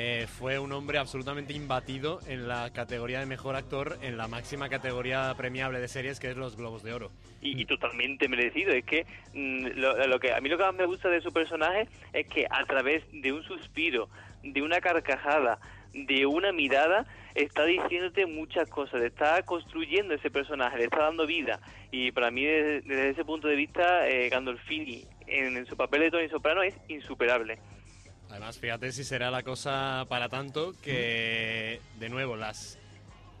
S3: eh, fue un hombre absolutamente imbatido en la categoría de mejor actor en la máxima categoría premiable de series que es los Globos de Oro.
S16: y, totalmente merecido. Es que mm, lo, que a mí lo que más me gusta de su personaje es que a través de un suspiro, de una carcajada, de una mirada, está diciéndote muchas cosas, está construyendo ese personaje, le está dando vida. Y para mí, desde, desde ese punto de vista, eh, Gandolfini en, en su papel de Tony Soprano es insuperable.
S3: Además, fíjate si será la cosa para tanto que, de nuevo, las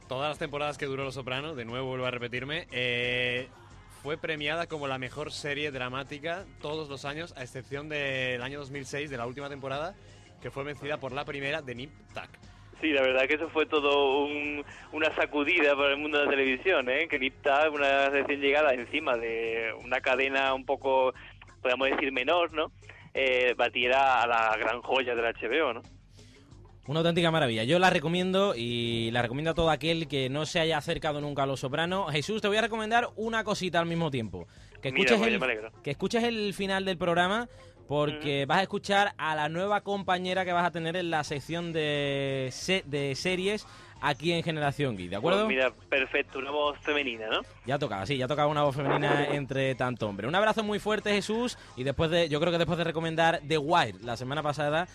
S3: todas las temporadas que duró Los Soprano, de nuevo vuelvo a repetirme, eh, fue premiada como la mejor serie dramática todos los años, a excepción del año 2006, de la última temporada, que fue vencida por la primera de Nip Tuck.
S16: Sí, la verdad que eso fue todo un- una sacudida para el mundo de la televisión, ¿eh? que Nipta, una recién llegada encima de una cadena un poco, podríamos decir, menor, ¿no? Eh, batiera a la gran joya del HBO, ¿no?
S2: Una auténtica maravilla. Yo la recomiendo y la recomiendo a todo aquel que no se haya acercado nunca a Los Sopranos. Jesús, te voy a recomendar una cosita al mismo tiempo. Que
S16: Mira,
S2: escuches,
S16: pues,
S2: el, que escuches el final del programa porque vas a escuchar a la nueva compañera que vas a tener en la sección de, se- de series aquí en Generación Geek, ¿de acuerdo?
S16: Pues mira, perfecto, una voz femenina, ¿no?
S2: Ya tocaba, sí, ya tocaba una voz femenina entre tanto hombre. Un abrazo muy fuerte, Jesús. Y después de, yo creo que después de recomendar The Wire la semana pasada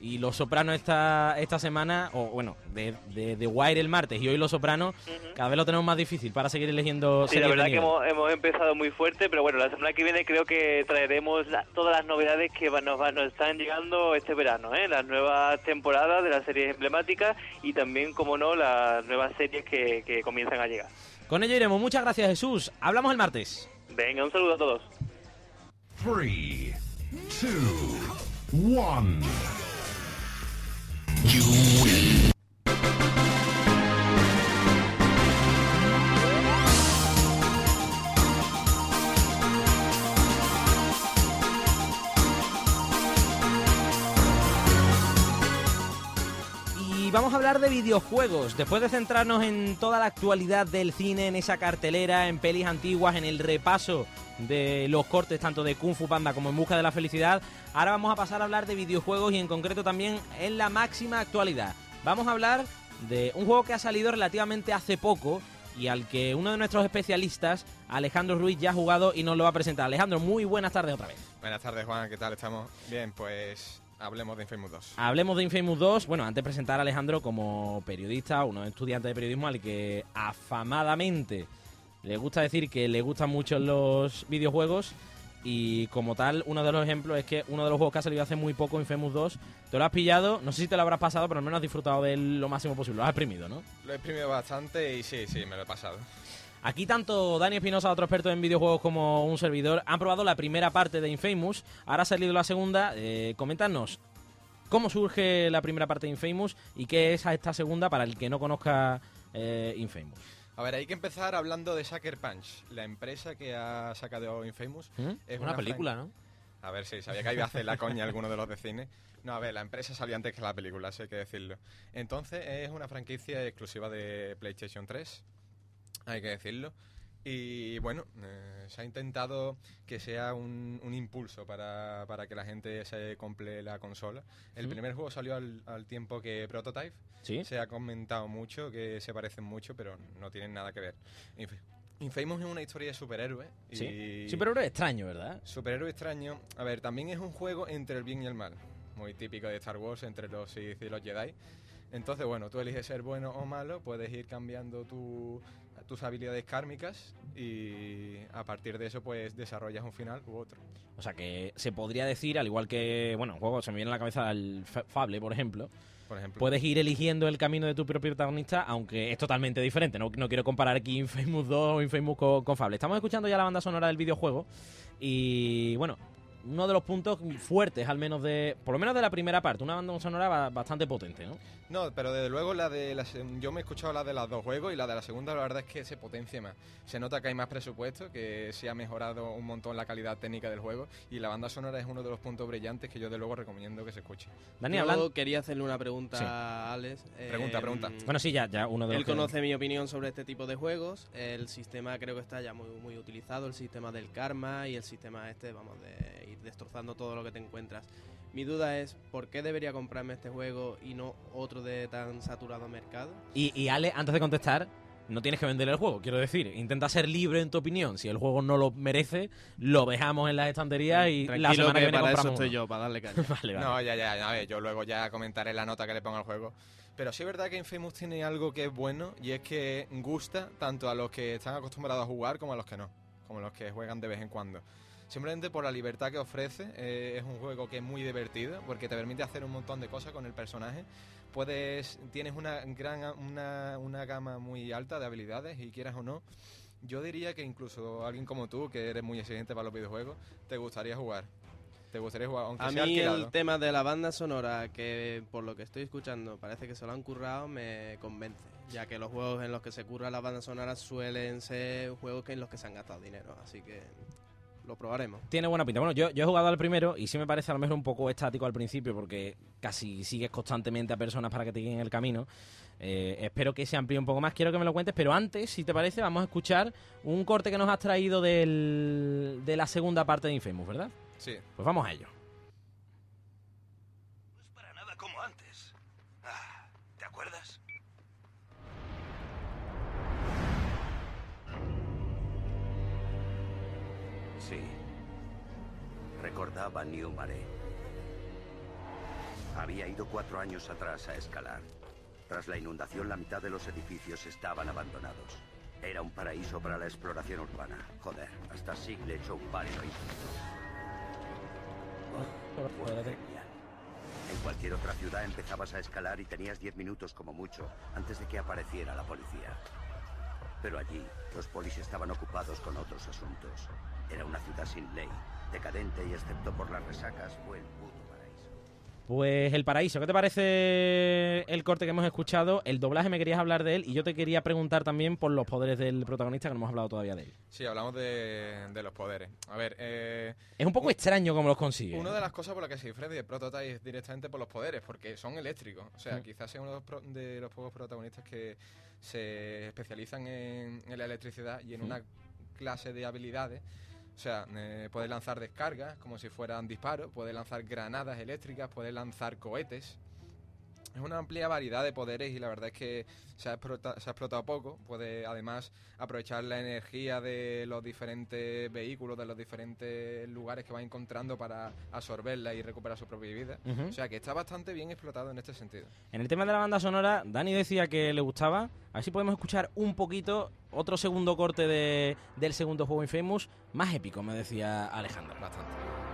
S2: y Los Sopranos esta, esta semana, o bueno, de, de The Wire el martes y hoy Los Sopranos, cada vez lo tenemos más difícil para seguir eligiendo
S16: Sí, la
S2: series de
S16: verdad que hemos, hemos empezado muy fuerte, pero bueno, la semana que viene creo que traeremos la- todas las novedades que va- nos, va- nos están llegando este verano, ¿eh? las nuevas temporadas de las series emblemáticas y también, como no, las nuevas series que, que comienzan a llegar.
S2: Con ello iremos. Muchas gracias, Jesús. Hablamos el martes.
S16: Venga, un saludo a todos.
S19: Three, two, one.
S2: Y vamos a hablar de videojuegos. Después de centrarnos en toda la actualidad del cine, en esa cartelera, en pelis antiguas, en el repaso de los cortes tanto de Kung Fu Panda como en Busca de la Felicidad, ahora vamos a pasar a hablar de videojuegos y en concreto también en la máxima actualidad. Vamos a hablar de un juego que ha salido relativamente hace poco y al que uno de nuestros especialistas, Alejandro Ruiz, ya ha jugado y nos lo va a presentar. Alejandro, muy buenas tardes otra vez.
S5: Buenas tardes, Juan, ¿qué tal estamos? Bien, pues hablemos de Infamous 2.
S2: Hablemos de Infamous 2. Bueno, antes de presentar a Alejandro como periodista, uno estudiante de periodismo al que afamadamente le gusta decir que le gustan mucho los videojuegos. Y como tal, uno de los ejemplos es que uno de los juegos que ha salido hace muy poco, Infamous 2, te lo has pillado, no sé si te lo habrás pasado, pero al menos has disfrutado de él lo máximo posible, lo has exprimido, ¿no?
S5: Lo he exprimido bastante y sí, sí, me lo he pasado.
S2: Aquí tanto Dani Espinosa, otro experto en videojuegos, como un servidor, han probado la primera parte de Infamous, ahora ha salido la segunda, eh, coméntanos cómo surge la primera parte de Infamous y qué es esta segunda para el que no conozca eh, Infamous.
S5: A ver, hay que empezar hablando de Sucker Punch, la empresa que ha sacado Infamous.
S4: ¿Mm?
S5: Es
S4: una, película, ¿no?
S5: A ver, sí, sabía que iba a hacer la coña alguno de los de cine. No, a ver, la empresa salió antes que la película, eso hay que decirlo. Entonces, es una franquicia exclusiva de PlayStation 3, hay que decirlo. Y bueno, eh, se ha intentado que sea un, un impulso para, para que la gente se compre la consola. El primer juego salió al, al tiempo que Prototype.
S2: Sí.
S5: Se ha comentado mucho que se parecen mucho, pero no tienen nada que ver. Inf- Infamous es una historia de superhéroes. y-
S2: Sí. Superhéroe extraño, ¿verdad?
S5: Superhéroe extraño. A ver, también es un juego entre el bien y el mal. Muy típico de Star Wars, entre los Sith y los Jedi. Entonces, bueno, tú eliges ser bueno o malo, puedes ir cambiando tu- tus habilidades kármicas y a partir de eso, pues desarrollas un final u otro.
S2: O sea que se podría decir, al igual que, bueno, juego se me viene a la cabeza el Fa- Fable, por ejemplo.
S5: Por ejemplo.
S2: Puedes ir eligiendo el camino de tu propio protagonista, aunque es totalmente diferente. No, no quiero comparar aquí Infamous 2 o Infamous con, con Fable. Estamos escuchando ya la banda sonora del videojuego y, bueno, uno de los puntos fuertes, al menos de, por lo menos de la primera parte, una banda sonora ba- bastante potente, ¿no?
S5: No, pero desde luego la de la yo me he escuchado la de los dos juegos y la de la segunda la verdad es que se potencia más. Se nota que hay más presupuesto, que se ha mejorado un montón la calidad técnica del juego y la banda sonora es uno de los puntos brillantes que yo de luego recomiendo que se escuche.
S2: Dani, hablando-
S6: quería hacerle una pregunta
S5: Sí.
S6: a Alex.
S5: Pregunta,
S6: Eh,
S5: pregunta.
S2: Bueno, sí, ya, ya uno de los
S6: Él
S2: que-
S6: conoce mi opinión sobre este tipo de juegos. El sistema creo que está ya muy, muy utilizado, el sistema del karma y el sistema este, vamos, de ir destrozando todo lo que te encuentras. Mi duda es, ¿por qué debería comprarme este juego y no otro de tan saturado mercado?
S2: Y, y Ale, antes de contestar, no tienes que vender el juego, quiero decir. Intenta ser libre en tu opinión. Si el juego no lo merece, lo dejamos en las estanterías y la
S6: Tranquilo
S2: semana que,
S6: que
S2: viene
S6: para eso
S2: compramos
S6: estoy
S2: uno.
S6: yo, para darle caña.
S2: vale, vale.
S5: No, ya, ya, ya, a ver, yo luego ya comentaré la nota que le pongo al juego. Pero sí es verdad que Infamous tiene algo que es bueno y es que gusta tanto a los que están acostumbrados a jugar como a los que no, como los que juegan de vez en cuando. Simplemente por la libertad que ofrece, eh, es un juego que es muy divertido porque te permite hacer un montón de cosas con el personaje. Puedes, tienes una gran, una, una gama muy alta de habilidades y quieras o no, yo diría que incluso alguien como tú, que eres muy exigente para los videojuegos, te gustaría jugar. Te gustaría jugar, aunque
S6: A
S5: sea
S6: mí
S5: alquilado.
S6: el tema de la banda sonora, que por lo que estoy escuchando parece que se lo han currado, me convence. Ya que los juegos en los que se curra la banda sonora suelen ser juegos que en los que se han gastado dinero. Así que lo probaremos.
S2: Tiene buena pinta. Bueno, yo, yo he jugado al primero y sí me parece a lo mejor un poco estático al principio porque casi sigues constantemente a personas para que te guíen el camino. Eh, espero que se amplíe un poco más, quiero que me lo cuentes, pero antes, si te parece, vamos a escuchar un corte que nos has traído del, de la segunda parte de Infamous, ¿verdad?
S5: Sí.
S2: Pues vamos a ello.
S20: Recordaba New Mare. Había ido cuatro años atrás a escalar. Tras la inundación, la mitad de los edificios estaban abandonados. Era un paraíso para la exploración urbana. Joder, hasta Sig le echó un lo hizo. Fue genial. En cualquier otra ciudad empezabas a escalar y tenías 10 minutos como mucho antes de que apareciera la policía. Pero allí, los polis estaban ocupados con otros asuntos. Era una ciudad sin ley, decadente y excepto por las resacas fue el puto paraíso.
S2: Pues El Paraíso, ¿qué te parece el corte que hemos escuchado? El doblaje me querías hablar de él y yo te quería preguntar también por los poderes del protagonista, que no hemos hablado todavía de él.
S5: Sí, hablamos de, de los poderes. A ver, eh,
S2: Es un poco extraño cómo los consigue.
S5: Una de las cosas por las que se diferencia de Prototype es directamente por los poderes, porque son eléctricos. O sea,
S2: Mm.
S5: quizás sea uno de los, pro- de los pocos protagonistas que se especializan en, en la electricidad y en
S2: Mm.
S5: una clase de habilidades. O sea, eh, puede lanzar descargas como si fueran disparos, puede lanzar granadas eléctricas, puede lanzar cohetes. Es una amplia variedad de poderes y la verdad es que se ha, explota- se ha explotado poco. Puede además aprovechar la energía de los diferentes vehículos, de los diferentes lugares que va encontrando para absorberla y recuperar su propia vida.
S2: Ujú.
S5: O sea que está bastante bien explotado en este sentido.
S2: En el tema de la banda sonora, Dani decía que le gustaba. A ver si podemos escuchar un poquito otro segundo corte de- del segundo juego Infamous, más épico, me decía Alejandro.
S5: Bastante.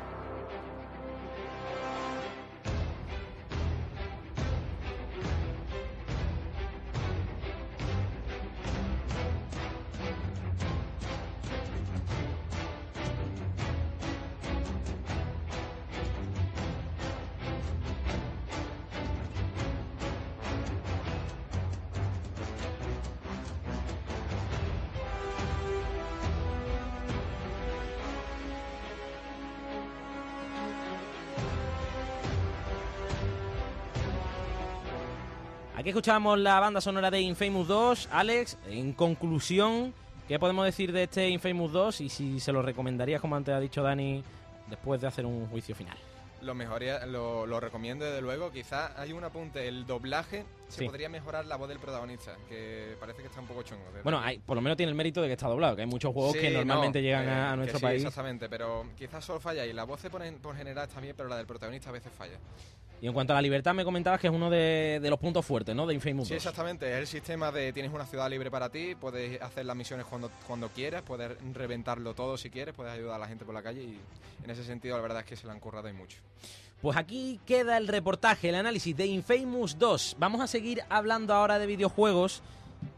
S2: Escuchábamos la banda sonora de Infamous 2. Alex, en conclusión, ¿qué podemos decir de este Infamous 2 y si se lo recomendarías, como antes ha dicho Dani, después de hacer un juicio final?
S5: Lo mejoría, lo, lo recomiendo desde luego. Quizás hay un apunte, el doblaje se
S2: Sí.
S5: podría mejorar la voz del protagonista, que parece que está un poco chungo.
S2: Bueno, hay, por lo menos tiene el mérito de que está doblado, que hay muchos juegos
S5: Sí,
S2: que normalmente
S5: no,
S2: llegan
S5: eh,
S2: a, a
S5: que
S2: nuestro
S5: sí,
S2: país.
S5: Exactamente, pero quizás solo falla y la voz por, en- por general está bien, pero la del protagonista a veces falla.
S2: Y en cuanto a la libertad, me comentabas que es uno de, de los puntos fuertes, ¿no? De Infamous
S5: Sí,
S2: 2.
S5: exactamente. Es el sistema de tienes una ciudad libre para ti, puedes hacer las misiones cuando, cuando quieras, puedes reventarlo todo si quieres, puedes ayudar a la gente por la calle y en ese sentido la verdad es que se lo han currado y mucho.
S2: Pues aquí queda el reportaje, el análisis de Infamous 2. Vamos a seguir hablando ahora de videojuegos,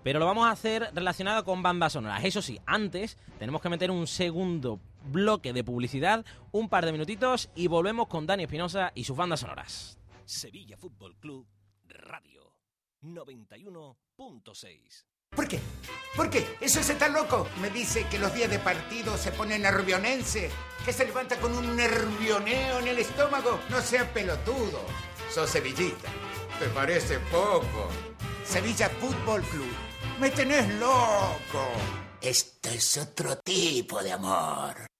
S2: pero lo vamos a hacer relacionado con bandas sonoras. Eso sí, antes tenemos que meter un segundo bloque de publicidad, un par de minutitos y volvemos con Dani Espinosa y sus bandas sonoras.
S21: Sevilla Fútbol Club Radio 91.6.
S22: ¿Por qué? ¿Por qué? Eso es estar loco. Me dice que los días de partido se pone nervionense, que se levanta con un nervioneo en el estómago. No sea pelotudo. Sos sevillista. ¿Te parece poco? Sevilla Fútbol Club. Me tenés loco. Este es otro tipo de amor.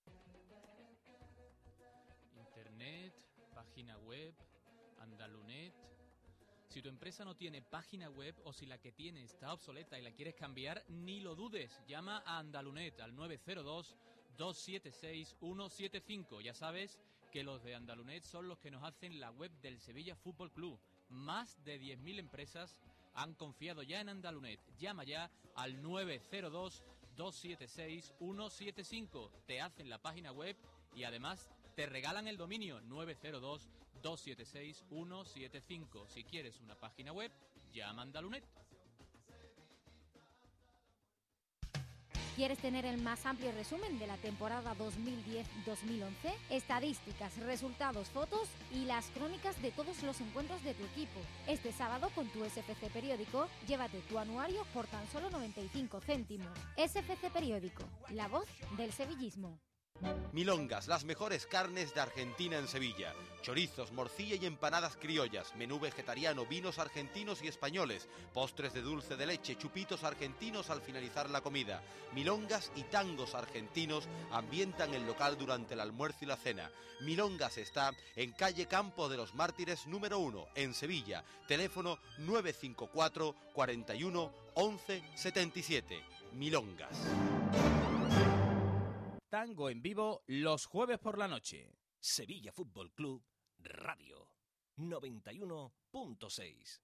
S23: No tiene página web o si la que tiene está obsoleta y la quieres cambiar, ni lo dudes. Llama a Andalunet al 902-276-175. Ya sabes que los de Andalunet son los que nos hacen la web del Sevilla Fútbol Club. Más de 10.000 empresas han confiado ya en Andalunet. Llama ya al 902-276-175. Te hacen la página web y además te regalan el dominio 902-276-175. Si quieres una página web, llama a Andalunet.
S12: ¿Quieres tener el más amplio resumen de la temporada 2010-2011? Estadísticas, resultados, fotos y las crónicas de todos los encuentros de tu equipo. Este sábado con tu SFC Periódico, llévate tu anuario por tan solo 95 céntimos. SFC Periódico, la voz del sevillismo.
S24: Milongas, las mejores carnes de Argentina en Sevilla. Chorizos, morcilla y empanadas criollas, menú vegetariano, vinos argentinos y españoles, postres de dulce de leche, chupitos argentinos al finalizar la comida. Milongas y tangos argentinos ambientan el local durante el almuerzo y la cena. Milongas está en calle Campo de los Mártires número 1, en Sevilla. Teléfono 954 41 11 77. Milongas.
S25: Tango en vivo los jueves por la noche.
S21: Sevilla Fútbol Club Radio 91.6.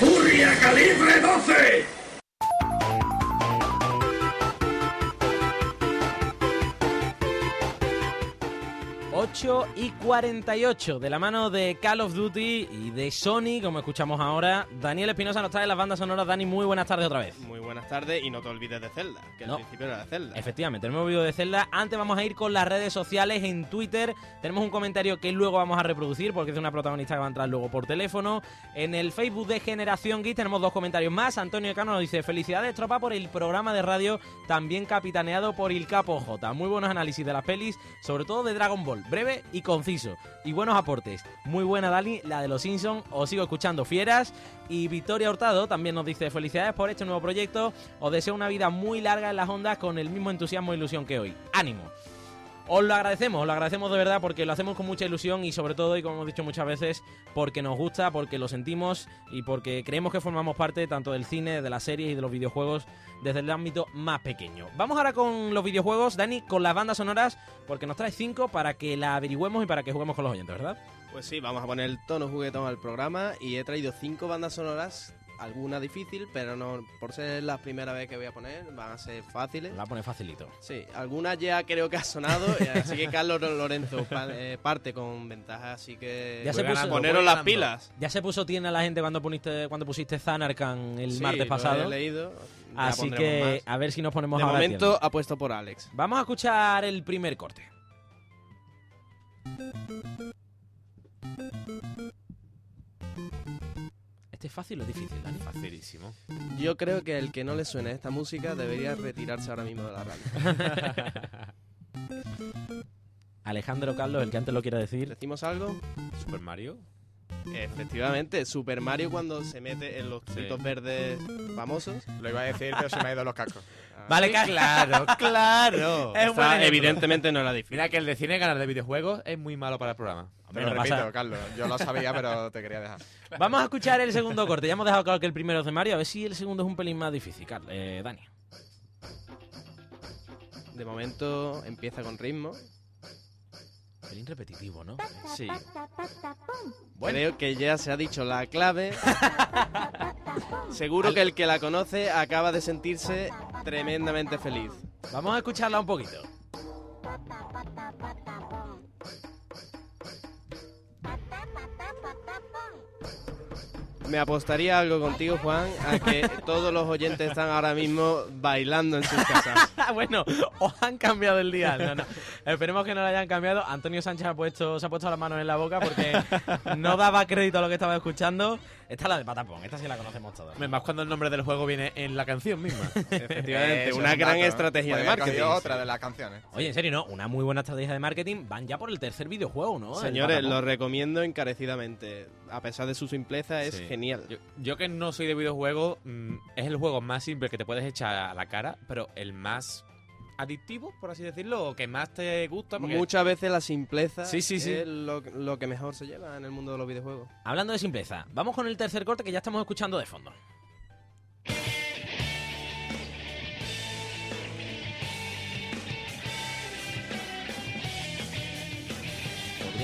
S26: ¡Furia calibre 12!
S2: Ocho y 48 de la mano de Call of Duty y de Sony, como escuchamos ahora. Daniel Espinosa nos trae las bandas sonoras. Dani, muy buenas tardes otra vez.
S6: Muy buenas tardes y no te olvides de Zelda, que
S2: No.
S6: al principio era de Zelda.
S2: Efectivamente, el nuevo vídeo de Zelda. Antes vamos a ir con las redes sociales en Twitter. Tenemos un comentario que luego vamos a reproducir porque es de una protagonista que va a entrar luego por teléfono. En el Facebook de Generación Geek tenemos dos comentarios más. Antonio Cano nos dice: Felicidades, tropa, por el programa de radio también capitaneado por Il Capo J. Muy buenos análisis de las pelis, sobre todo de Dragon Ball. Breve y conciso. Y buenos aportes. Muy buena, Dani, la de los Simpsons. Os sigo escuchando fieras. Y Victoria Hurtado también nos dice: Felicidades por este nuevo proyecto. Os deseo una vida muy larga en las ondas con el mismo entusiasmo e ilusión que hoy. ¡Ánimo! Os lo agradecemos, os lo agradecemos de verdad porque lo hacemos con mucha ilusión y sobre todo, y como hemos dicho muchas veces, porque nos gusta, porque lo sentimos y porque creemos que formamos parte tanto del cine, de las series y de los videojuegos desde el ámbito más pequeño. Vamos ahora con los videojuegos, Dani, con las bandas sonoras, porque nos trae cinco para que la averigüemos y para que juguemos con los oyentes, ¿verdad?
S6: Pues sí, vamos a poner el tono juguetón al programa y he traído cinco bandas sonoras, alguna difícil, pero no por ser la primera vez que voy a poner, van a ser fáciles.
S2: La pone facilito.
S6: Sí, algunas ya creo que ha sonado, así que Carlos Lorenzo pa- eh, parte con ventaja, así que
S2: Ya se puso,
S6: poneros las pilas.
S2: Ya se puso tiene la gente cuando pusiste, cuando pusiste Zanarkand el
S6: Sí,
S2: martes
S6: lo he
S2: pasado.
S6: leído, ya
S2: Así que
S6: más.
S2: a ver si nos ponemos
S6: De
S2: ahora
S6: momento apuesto por Alex.
S2: Vamos a escuchar el primer corte. ¿Este es fácil o difícil, Dani?
S4: Facilísimo.
S6: Yo creo que el que no le suene esta música debería retirarse ahora mismo de la radio.
S2: Alejandro Carlos, el que antes lo quiera decir.
S6: ¿Decimos algo?
S4: ¿Super Mario?
S6: Efectivamente, Super Mario cuando se mete en los tubitos verdes famosos.
S5: Lo iba a decir, pero se me ha ido los cascos.
S2: Vale, ca-
S4: Claro, claro.
S2: Es
S6: evidentemente no era difícil.
S4: Mira que el de cine ganar de videojuegos es muy malo para el programa.
S5: Te lo
S2: no
S5: repito,
S2: pasa-
S5: Carlos. Yo lo sabía, pero te quería dejar.
S2: Vamos a escuchar el segundo corte. Ya hemos dejado claro que el primero es de Mario. A ver si el segundo es un pelín más difícil, Carl- eh, Dani.
S6: De momento empieza con ritmo.
S2: Pelín repetitivo, ¿no?
S6: Sí. Creo que ya se ha dicho la clave. Seguro que el que la conoce acaba de sentirse tremendamente feliz.
S2: Vamos a escucharla un poquito.
S6: Me apostaría algo contigo, Juan, a que todos los oyentes están ahora mismo bailando en sus casas.
S2: bueno, os han cambiado el día. No, no. Esperemos que no lo hayan cambiado. Antonio Sánchez ha puesto, se ha puesto las manos en la boca porque no daba crédito a lo que estaba escuchando. Esta es la de Patapón, esta sí la conocemos todos.
S4: Más cuando el nombre del juego viene en la canción misma.
S6: Efectivamente,
S5: Eso
S6: una
S5: es un
S6: gran
S5: dato, ¿eh?
S6: estrategia de marketing.
S5: otra de las canciones.
S2: Oye, en serio, ¿no? Una muy buena estrategia de marketing. Van ya por el tercer videojuego, ¿no?
S6: Señores, lo recomiendo encarecidamente. A pesar de su simpleza, es
S4: Sí.
S6: genial.
S4: Yo, yo que no soy de videojuegos, mm, es el juego más simple que te puedes echar a la cara, pero el más adictivo, por así decirlo, o que más te gusta. Porque
S6: Muchas veces la simpleza
S4: Sí, sí, sí.
S6: es lo, lo que mejor se lleva en el mundo de los videojuegos.
S2: Hablando de simpleza, vamos con el tercer corte que ya estamos escuchando de fondo.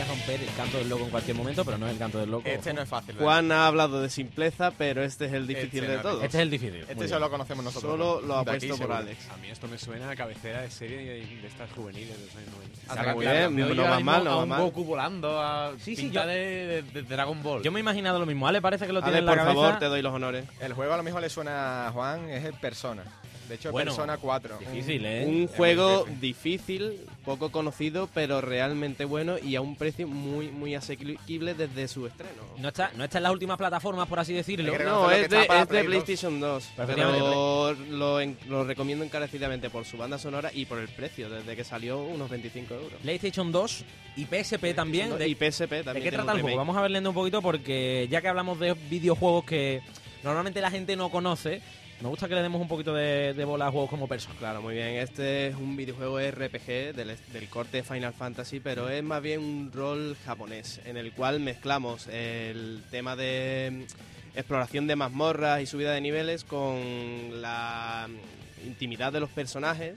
S2: Podría romper el canto del loco en cualquier momento, pero no es el canto del loco.
S5: Este no es fácil. ¿verdad?
S6: Juan ha hablado de simpleste, pero este es el difícil
S5: Este
S6: de
S5: no,
S6: todos.
S2: Este es el difícil.
S5: Este solo lo conocemos nosotros.
S6: Solo lo ha puesto por
S5: seguro.
S6: Alex.
S3: A mí esto me suena a cabecera de serie de, de estas juveniles de los años 90.
S5: Ah,
S6: Está muy bien, no
S4: ahora mismo
S6: mal, no
S4: a
S6: va
S4: un
S6: mal.
S4: Goku volando a
S2: Sí, sí, yo-
S4: de, de- de Dragon Ball.
S2: Yo me he imaginado lo mismo. Ale parece que lo tiene
S6: Ale,
S2: en la
S6: por
S2: cabeza.
S6: favor, te doy los honores.
S5: El juego a lo mejor le suena a Juan, es el Persona. De hecho,
S2: Bueno,
S5: Persona 4.
S2: Difícil, ¿eh?
S6: Un juego difícil, poco conocido, pero realmente bueno y a un precio muy muy asequible desde su estreno.
S2: No está, no está en las últimas plataformas, por así decirlo.
S6: No, es de, es de
S5: Play 2.
S6: PlayStation 2,
S2: Efectivamente,
S6: pero lo, en- lo recomiendo encarecidamente por su banda sonora y por el precio, desde que salió unos 25 euros.
S2: PlayStation 2 y PSP también. De,
S6: y PSP
S2: ¿De
S6: también.
S2: qué trata el juego? Vamos a ver leyendo un poquito porque ya que hablamos de videojuegos que normalmente la gente no conoce, me gusta que le demos un poquito de, de bola a juegos como persona.
S6: Claro, muy bien. Este es un videojuego RPG del, del corte Final Fantasy, pero es más bien un rol japonés, en el cual mezclamos el tema de mm, exploración de mazmorras y subida de niveles con la mm, intimidad de los personajes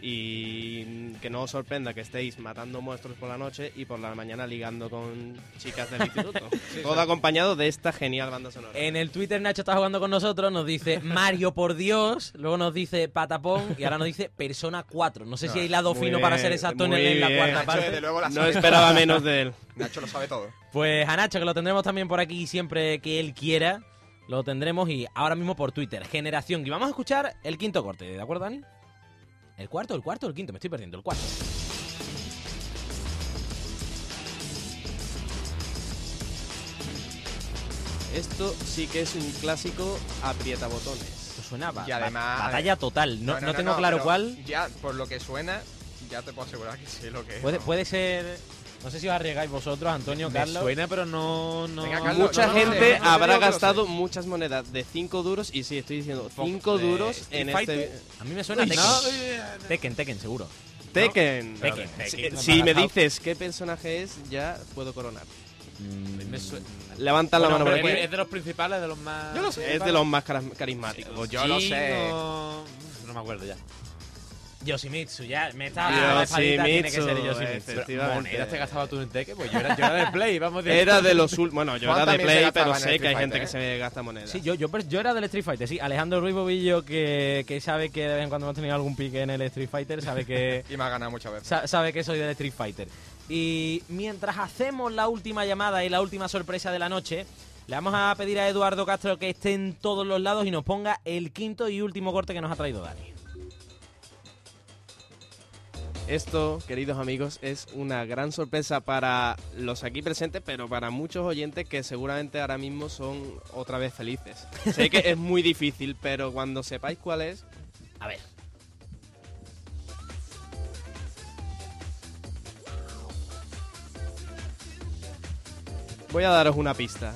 S6: y que no os sorprenda que estéis matando monstruos por la noche y por la mañana ligando con chicas del instituto. Todo acompañado de esta genial banda sonora.
S2: En el Twitter Nacho está jugando con nosotros, nos dice Mario por Dios, luego nos dice Patapón y ahora nos dice Persona 4. No sé si
S5: No,
S2: hay lado fino para ser exacto en, el- en la
S6: bien.
S2: cuarta
S5: Nacho,
S2: parte.
S5: luego, la
S6: No esperaba menos de él.
S5: Nacho lo sabe todo.
S2: Pues a Nacho, que lo tendremos también por aquí siempre que él quiera, lo tendremos y ahora mismo por Twitter, Generación. Y vamos a escuchar el quinto corte, ¿de acuerdo, Dani? ¿El cuarto, el cuarto o el quinto? Me estoy perdiendo, el cuarto.
S6: Esto sí que es un clásico aprieta botones.
S2: Esto suena
S5: Y además-
S2: ba- batalla total. No, no tengo claro
S5: pero
S2: cuál.
S5: Ya, por lo que suena, ya te puedo asegurar que sé lo que es.
S2: Puede,
S5: ¿no?
S2: puede ser... No sé si os arriesgáis vosotros, Antonio,
S4: Me
S2: Carlos.
S4: suena, pero no. no...
S5: Venga, Carlos,
S6: Mucha
S5: no, no,
S6: gente
S5: no, no, no, no,
S6: habrá
S5: no, no, no,
S6: gastado muchas monedas de 5 duros y sí, estoy diciendo 5
S5: de
S6: duros en
S5: Fighter.
S6: este...
S2: A mí me suena
S6: Uy,
S2: Tekken.
S6: no.
S2: Tekken, Tekken, seguro.
S6: Tekken.
S2: Tekken.
S6: Si-
S2: Tekken.
S6: Si me dices qué personaje es, ya puedo coronar. Levanta la
S4: Bueno,
S6: mano por aquí.
S4: Es de los principales, de los más.
S6: Yo lo sé. Es de los más carismáticos.
S4: Pues
S6: yo lo sé.
S4: No me acuerdo ya.
S2: Yoshimitsu, ya me
S6: Yoshimitsu,
S2: la espadita tiene que ser Yoshimitsu.
S4: Monedas te gastabas tú en Tekken, pues yo era, yo era de Play, vamos a
S6: Era de los ul- Bueno, yo
S5: Juan
S6: era de Play,
S5: gastaba
S6: pero sé que hay gente que se gasta monedas.
S2: Sí, yo, yo, yo era del Street Fighter, sí. Alejandro Ruiz Bobillo, que, que sabe que de vez en cuando hemos tenido algún pique en el Street Fighter, sabe que,
S5: Y me ha ganado muchas veces.
S2: sa- sabe que soy del Street Fighter. Y mientras hacemos la última llamada y la última sorpresa de la noche, le vamos a pedir a Eduardo Castro que esté en todos los lados y nos ponga el quinto y último corte que nos ha traído Dani.
S6: Esto, queridos amigos, es una gran sorpresa para los aquí presentes, pero para muchos oyentes que seguramente ahora mismo son otra vez felices. sé que es muy difícil, pero cuando sepáis cuál es,
S2: A ver.
S6: voy a daros una pista.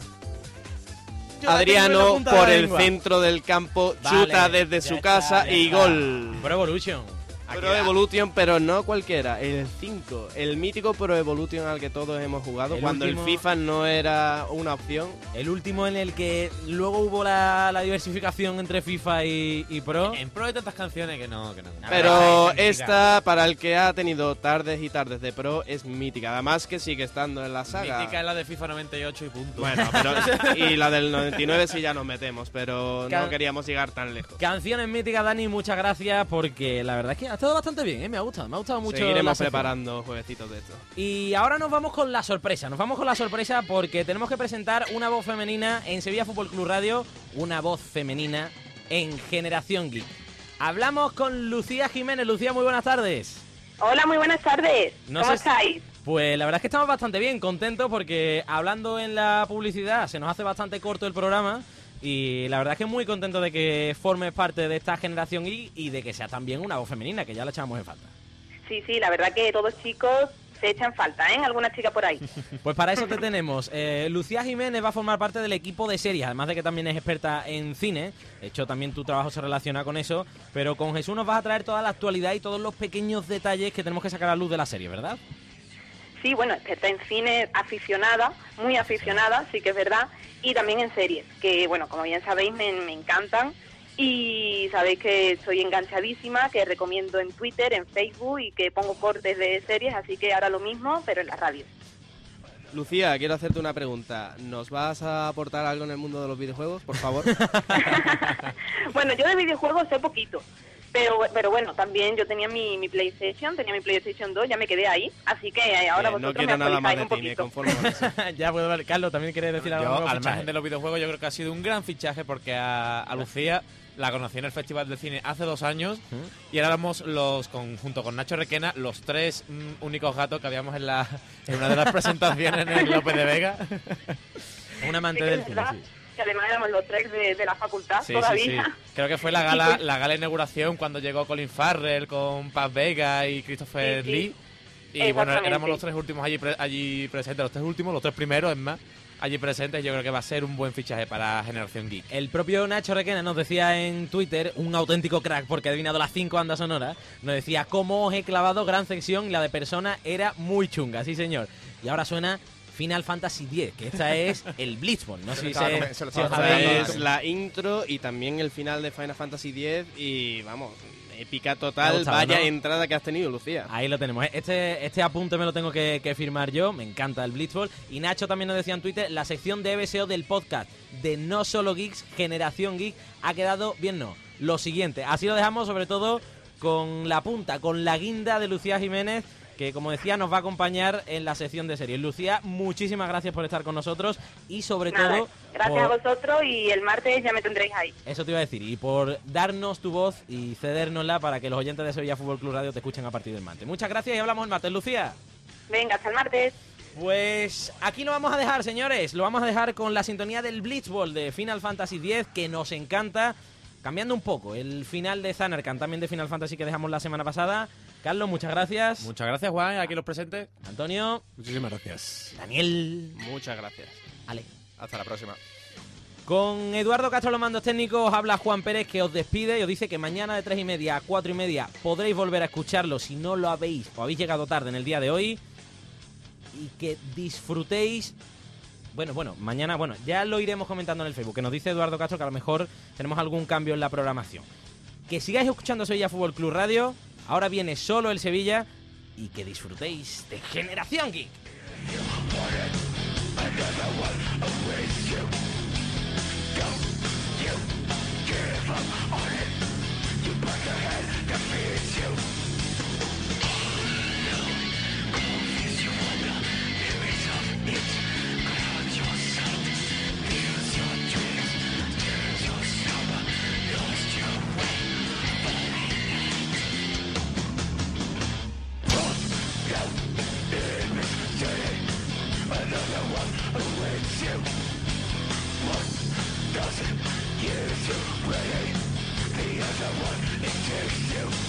S2: Yo
S6: Adriano por el
S2: lengua.
S6: centro del campo
S2: Vale,
S6: chuta desde su
S2: está,
S6: casa y gol.
S2: Pro Evolution.
S6: Pro Evolution, pero no cualquiera, el 5, el mítico Pro Evolution al que todos hemos jugado
S2: El
S6: cuando
S2: último-
S6: el FIFA no era una opción.
S2: El último en el que luego hubo la, la diversificación entre FIFA y, y Pro.
S4: En Pro hay tantas canciones que no. Que no.
S6: Pero esta, para el que ha tenido tardes y tardes de Pro, es mítica. Además que sigue estando en la saga.
S4: Mítica es la de FIFA 98 y punto.
S6: Bueno, pero y la del 99 sí ya nos metemos, pero
S2: Can-
S6: no queríamos llegar tan lejos.
S2: Canciones míticas, Dani, muchas gracias porque la verdad es que estado bastante bien, ¿eh? me ha gustado, me ha gustado mucho.
S6: Seguiremos preparando jueguecitos de esto.
S2: Y ahora nos vamos con la sorpresa, nos vamos con la sorpresa porque tenemos que presentar una voz femenina en Sevilla Fútbol Club Radio, una voz femenina en Generación Geek. Hablamos con Lucía Jiménez. Lucía, muy buenas tardes.
S27: Hola, muy buenas tardes.
S2: No
S27: ¿Cómo
S2: sé-
S27: estáis?
S2: Pues la verdad es que estamos bastante bien, contentos porque hablando en la publicidad se nos hace bastante corto el programa y la verdad es que muy contento de que formes parte de esta generación y, y de que sea también una voz femenina, que ya la echamos en falta.
S27: Sí, sí, la verdad que todos chicos se echan falta, ¿eh? Alguna chica por ahí.
S2: Pues para eso te tenemos. Eh, Lucía Jiménez va a formar parte del equipo de series, además de que también es experta en cine. De hecho, también tu trabajo se relaciona con eso. Pero con Jesús nos vas a traer toda la actualidad y todos los pequeños detalles que tenemos que sacar a luz de la serie, ¿verdad?
S27: Sí, bueno, experta en cine, aficionada, muy aficionada, sí que es verdad, y también en series, que bueno, como bien sabéis, me, me encantan. Y sabéis que estoy enganchadísima, que recomiendo en Twitter, en Facebook y que pongo cortes de series, así que ahora lo mismo, pero en la radio.
S6: Lucía, quiero hacerte una pregunta. ¿Nos vas a aportar algo en el mundo de los videojuegos, por favor?
S27: Bueno, yo de videojuegos sé poquito, pero, pero bueno, también yo tenía mi, mi PlayStation, tenía mi PlayStation 2, ya me quedé ahí, así que eh, ahora
S6: Eh,
S27: vosotros
S6: no quiero
S27: me
S6: nada más de
S27: un
S6: ti, me
S27: poquito.
S6: conformo con eso.
S2: ya puedo ver. Carlos, también quieres decir algo.
S4: Yo, al margen de los videojuegos, yo creo que ha sido un gran fichaje porque a, a Lucía la conocí en el Festival del Cine hace dos años y éramos los, con, junto con Nacho Requena, los tres mm, únicos gatos que habíamos en, la, en una de las presentaciones en el López de Vega.
S2: Un amante
S27: Sí
S2: del cine, sí.
S27: Que además éramos los tres de, de la facultad
S4: Sí,
S27: todavía.
S4: sí. Creo que fue la
S27: Sí,
S4: gala, la gala inauguración cuando llegó Colin Farrell con Paz Vega y Christopher
S27: Sí, sí.
S4: Lee. Y bueno, éramos los tres últimos allí, pre- allí presentes, los tres últimos, los tres primeros, es más, allí presentes. Yo creo que va a ser un buen fichaje para Generación Geek.
S2: El propio Nacho Requena nos decía en Twitter, un auténtico crack porque ha adivinado las cinco bandas sonoras, nos decía, cómo os he clavado gran sección y la de persona era muy chunga, sí señor. Y ahora suena Final Fantasy X, que esta es el Blitzball, no sé si,
S5: estaba
S2: se-
S5: lo
S6: es la intro y también el final de Final Fantasy X y vamos, épica total.
S2: gustado,
S6: Vaya
S2: ¿no?
S6: entrada que has tenido, Lucía.
S2: Ahí lo tenemos. Este, este apunte me lo tengo que, que firmar yo. Me encanta el Blitzball. Y Nacho también nos decía en Twitter, la sección de BSO del podcast de No Solo Geeks, Generación Geek, ha quedado bien no. Lo siguiente, así lo dejamos sobre todo con la punta, con la guinda de Lucía Jiménez, que como decía nos va a acompañar en la sección de series. Lucía, muchísimas gracias por estar con nosotros y sobre
S27: Nada,
S2: todo...
S27: gracias
S2: por-
S27: a vosotros y el martes ya me tendréis ahí.
S2: Eso te iba a decir, y por darnos tu voz y cedérnosla para que los oyentes de Sevilla Fútbol Club Radio te escuchen a partir del martes. Muchas gracias y hablamos el martes, Lucía.
S27: Venga, hasta el martes.
S2: Pues aquí lo vamos a dejar, señores. Lo vamos a dejar con la sintonía del Blitzball de Final Fantasy X, que nos encanta. Cambiando un poco, el final de Zanarkand, también de Final Fantasy que dejamos la semana pasada. Carlos, muchas gracias.
S4: Muchas gracias, Juan, aquí los presentes.
S2: Antonio.
S3: Muchísimas gracias.
S2: Daniel.
S6: Muchas gracias.
S2: Ale.
S5: Hasta la próxima.
S2: Con Eduardo Castro los mandos técnicos habla Juan Pérez que os despide y os dice que mañana de tres y media a cuatro y media podréis volver a escucharlo si no lo habéis o habéis llegado tarde en el día de hoy y que disfrutéis bueno, bueno, mañana, bueno, ya lo iremos comentando en el Facebook, que nos dice Eduardo Castro que a lo mejor tenemos algún cambio en la programación. Que sigáis escuchando Sevilla Fútbol Club Radio, ahora viene solo el Sevilla y que disfrutéis de Generación Geek.
S28: Takes you